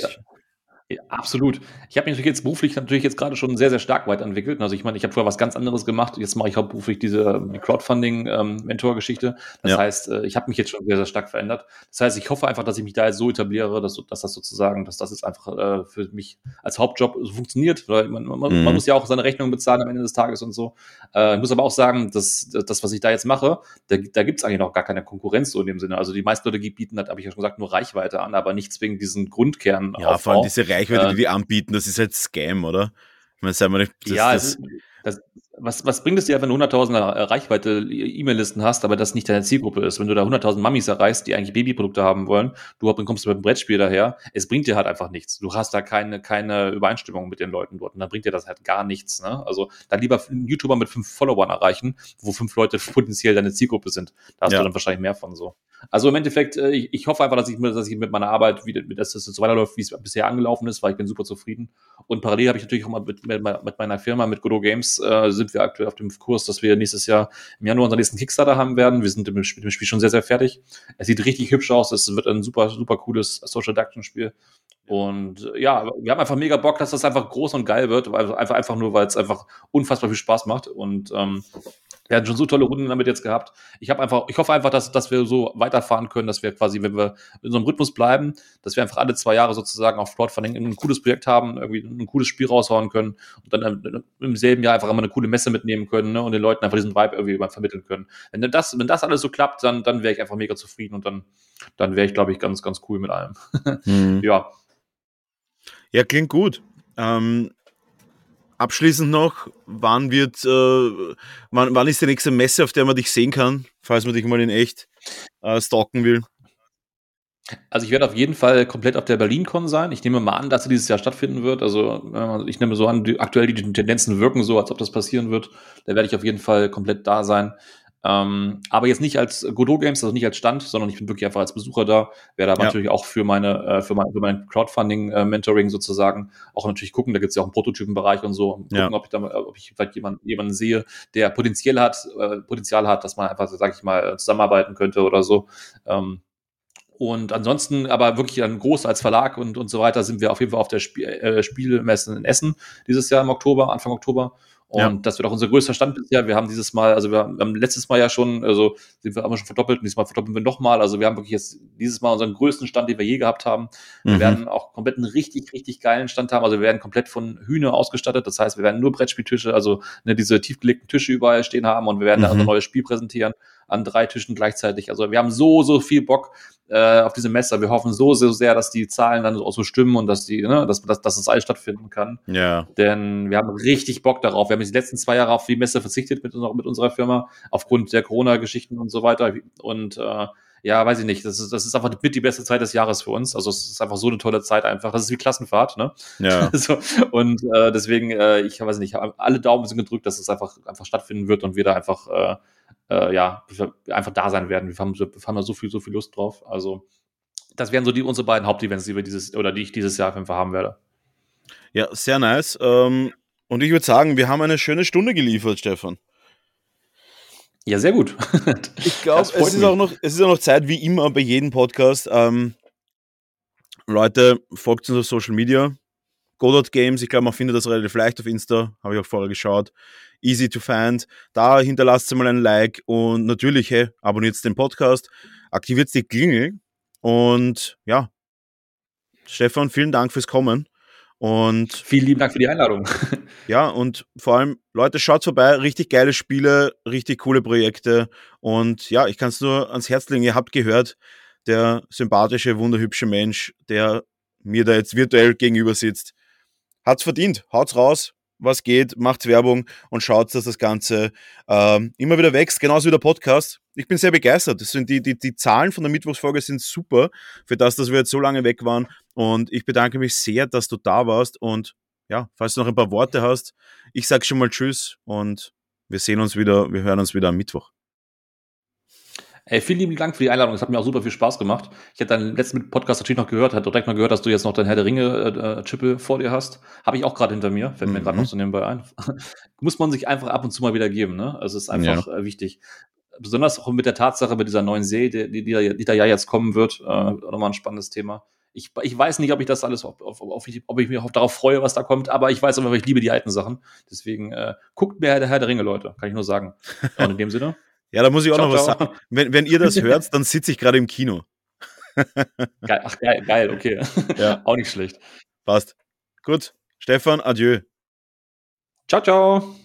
absolut. Ich habe mich natürlich jetzt beruflich natürlich jetzt gerade schon sehr, sehr stark weiterentwickelt. Also ich meine, ich habe vorher was ganz anderes gemacht. Jetzt mache ich hauptberuflich diese die Crowdfunding-Mentor-Geschichte. Ähm, das ja. heißt, äh, ich habe mich jetzt schon sehr, sehr stark verändert. Das heißt, ich hoffe einfach, dass ich mich da jetzt so etabliere, dass, dass das sozusagen, dass das jetzt einfach äh, für mich als Hauptjob funktioniert. Weil man, man, mhm. man, muss ja auch seine Rechnung bezahlen am Ende des Tages und so. Äh, ich muss aber auch sagen, dass das, was ich da jetzt mache, da, da gibt es eigentlich noch gar keine Konkurrenz so in dem Sinne. Also die meisten Leute bieten, habe ich ja schon gesagt, nur Reichweite an, aber nicht zwingend diesen Grundkern. Ja, vor allem diese Reichweite Reichweite, die die anbieten, das ist halt Scam, oder? Ich meine, sagen wir nicht, das, ja, das, das, was, was bringt es dir, wenn du 100.000 Reichweite E-Mail-Listen hast, aber das nicht deine Zielgruppe ist? Wenn du da 100.000 Mammis erreichst, die eigentlich Babyprodukte haben wollen, du kommst mit einem Brettspiel daher, es bringt dir halt einfach nichts. Du hast da keine, keine Übereinstimmung mit den Leuten dort und dann bringt dir das halt gar nichts. Ne? Also dann lieber einen YouTuber mit fünf Followern erreichen, wo fünf Leute potenziell deine Zielgruppe sind. Da hast ja. du dann wahrscheinlich mehr von so. Also im Endeffekt, äh, ich, ich hoffe einfach, dass ich, dass ich mit meiner Arbeit, wieder, dass es so weiterläuft, wie es bisher angelaufen ist, weil ich bin super zufrieden. Und parallel habe ich natürlich auch mal mit, mit, mit meiner Firma, mit Godo Games, äh, sind wir aktuell auf dem Kurs, dass wir nächstes Jahr im Januar unseren nächsten Kickstarter haben werden. Wir sind mit dem Spiel, mit dem Spiel schon sehr, sehr fertig. Es sieht richtig hübsch aus. Es wird ein super, super cooles Social Deduction Spiel. Und ja, wir haben einfach mega Bock, dass das einfach groß und geil wird. Einfach, einfach nur, weil es einfach unfassbar viel Spaß macht. Und ähm, wir hatten schon so tolle Runden damit jetzt gehabt. Ich habe einfach, ich hoffe einfach, dass, dass wir so weiterfahren können, dass wir quasi, wenn wir in so einem Rhythmus bleiben, dass wir einfach alle zwei Jahre sozusagen auf Crowdfunding ein cooles Projekt haben, irgendwie ein cooles Spiel raushauen können und dann im selben Jahr einfach immer eine coole Messe mitnehmen können ne, und den Leuten einfach diesen Vibe irgendwie vermitteln können. Wenn das, wenn das alles so klappt, dann, dann wäre ich einfach mega zufrieden und dann, dann wäre ich, glaube ich, ganz, ganz cool mit allem. Mhm. Ja. Ja, klingt gut. Ähm, Abschließend noch, wann wird, äh, wann, wann ist die nächste Messe, auf der man dich sehen kann, falls man dich mal in echt äh, stalken will? Also ich werde auf jeden Fall komplett auf der BerlinCon sein. Ich nehme mal an, dass sie dieses Jahr stattfinden wird. Also äh, ich nehme so an, die, aktuell die Tendenzen wirken so, als ob das passieren wird. Da werde ich auf jeden Fall komplett da sein. Ähm, aber jetzt nicht als Godot Games, also nicht als Stand, sondern ich bin wirklich einfach als Besucher da. Werde aber ja. natürlich auch für meine, äh, für mein, für mein Crowdfunding-Mentoring äh, sozusagen auch natürlich gucken. Da gibt es ja auch einen Prototypenbereich und so. Gucken, ja. ob ich da, ob ich vielleicht jemanden, jemanden sehe, der Potenzial hat, äh, Potenzial hat, dass man einfach, sag ich mal, zusammenarbeiten könnte oder so. Ähm, und ansonsten aber wirklich dann groß als Verlag und, und so weiter sind wir auf jeden Fall auf der Spiel, äh, Spielmesse in Essen dieses Jahr im Oktober, Anfang Oktober. Und ja. das wird auch unser größter Stand bisher. Wir haben dieses Mal, also wir haben letztes Mal ja schon, also sind wir einmal schon verdoppelt und diesmal verdoppeln wir nochmal. Also wir haben wirklich jetzt dieses Mal unseren größten Stand, den wir je gehabt haben. Wir mhm. werden auch komplett einen richtig, richtig geilen Stand haben. Also wir werden komplett von Hühner ausgestattet. Das heißt, wir werden nur Brettspieltische, also ne, diese tiefgelegten Tische überall stehen haben und wir werden mhm. da unser neues Spiel präsentieren. An drei Tischen gleichzeitig. Also wir haben so, so viel Bock äh, auf diese Messe. Wir hoffen so, so sehr, dass die Zahlen dann auch so stimmen und dass die, ne, dass, dass, dass das alles stattfinden kann. Ja. Denn wir haben richtig Bock darauf. Wir haben jetzt die letzten zwei Jahre auf die Messe verzichtet mit, unserer, mit unserer Firma, aufgrund der Corona-Geschichten und so weiter. Und äh, ja, weiß ich nicht. Das ist, das ist einfach mit die beste Zeit des Jahres für uns. Also es ist einfach so eine tolle Zeit einfach. Das ist wie Klassenfahrt, ne? Ja. so, und äh, deswegen, äh, ich weiß nicht, alle Daumen sind gedrückt, dass es einfach, einfach stattfinden wird und wir da einfach, äh, äh, ja, einfach da sein werden. Wir haben, wir haben da so viel, so viel Lust drauf. Also, das wären so die unsere beiden Hauptevents, die wir dieses, oder die ich dieses Jahr auf jeden Fall haben werde. Ja, sehr nice. Ähm, und ich würde sagen, wir haben eine schöne Stunde geliefert, Stefan. Ja, sehr gut. Ich glaube, es, ist auch noch, es ist auch noch Zeit, wie immer bei jedem Podcast. Ähm, Leute, folgt uns auf Social Media. Godot Games, ich glaube, man findet das relativ leicht auf Insta, habe ich auch vorher geschaut. Easy to find. Da hinterlasst mal ein Like und natürlich, hey, abonniert den Podcast, aktiviert die Klingel und ja, Stefan, vielen Dank fürs Kommen. Und vielen lieben Dank für die Einladung. Ja, und vor allem, Leute, schaut vorbei, richtig geile Spiele, richtig coole Projekte. Und ja, ich kann es nur ans Herz legen, ihr habt gehört, der sympathische, wunderhübsche Mensch, der mir da jetzt virtuell gegenüber sitzt, hat's verdient. Haut's raus, was geht, macht Werbung und schaut, dass das Ganze ähm, immer wieder wächst, genauso wie der Podcast. Ich bin sehr begeistert. Das sind die, die, die Zahlen von der Mittwochsfolge sind super, für das, dass wir jetzt so lange weg waren. Und ich bedanke mich sehr, dass du da warst. Und ja, falls du noch ein paar Worte hast, ich sage schon mal Tschüss und wir sehen uns wieder, wir hören uns wieder am Mittwoch. Hey, vielen lieben Dank für die Einladung. Es hat mir auch super viel Spaß gemacht. Ich hatte deinen letzten Podcast natürlich noch gehört, hat direkt mal gehört, dass du jetzt noch dein Herr der Ringe-Chippe äh, vor dir hast. Habe ich auch gerade hinter mir, fällt mir mhm. gerade noch so nebenbei ein. Muss man sich einfach ab und zu mal wieder geben, ne? Also es ist einfach ja. äh, wichtig. Besonders auch mit der Tatsache, mit dieser neuen See, die, die, die, die da ja jetzt kommen wird, äh, auch nochmal ein spannendes Thema. Ich, ich weiß nicht, ob ich das alles, auf, auf, auf, ob ich mich darauf freue, was da kommt, aber ich weiß aber, ich liebe die alten Sachen. Deswegen äh, guckt mir der Herr der Ringe, Leute, kann ich nur sagen. Und in dem Sinne. Ja, da muss ich auch ciao, noch was ciao. sagen. Wenn, wenn ihr das hört, dann sitze ich gerade im Kino. geil, ach, geil, geil, okay. Ja. auch nicht schlecht. Passt. Gut. Stefan, adieu. Ciao, ciao.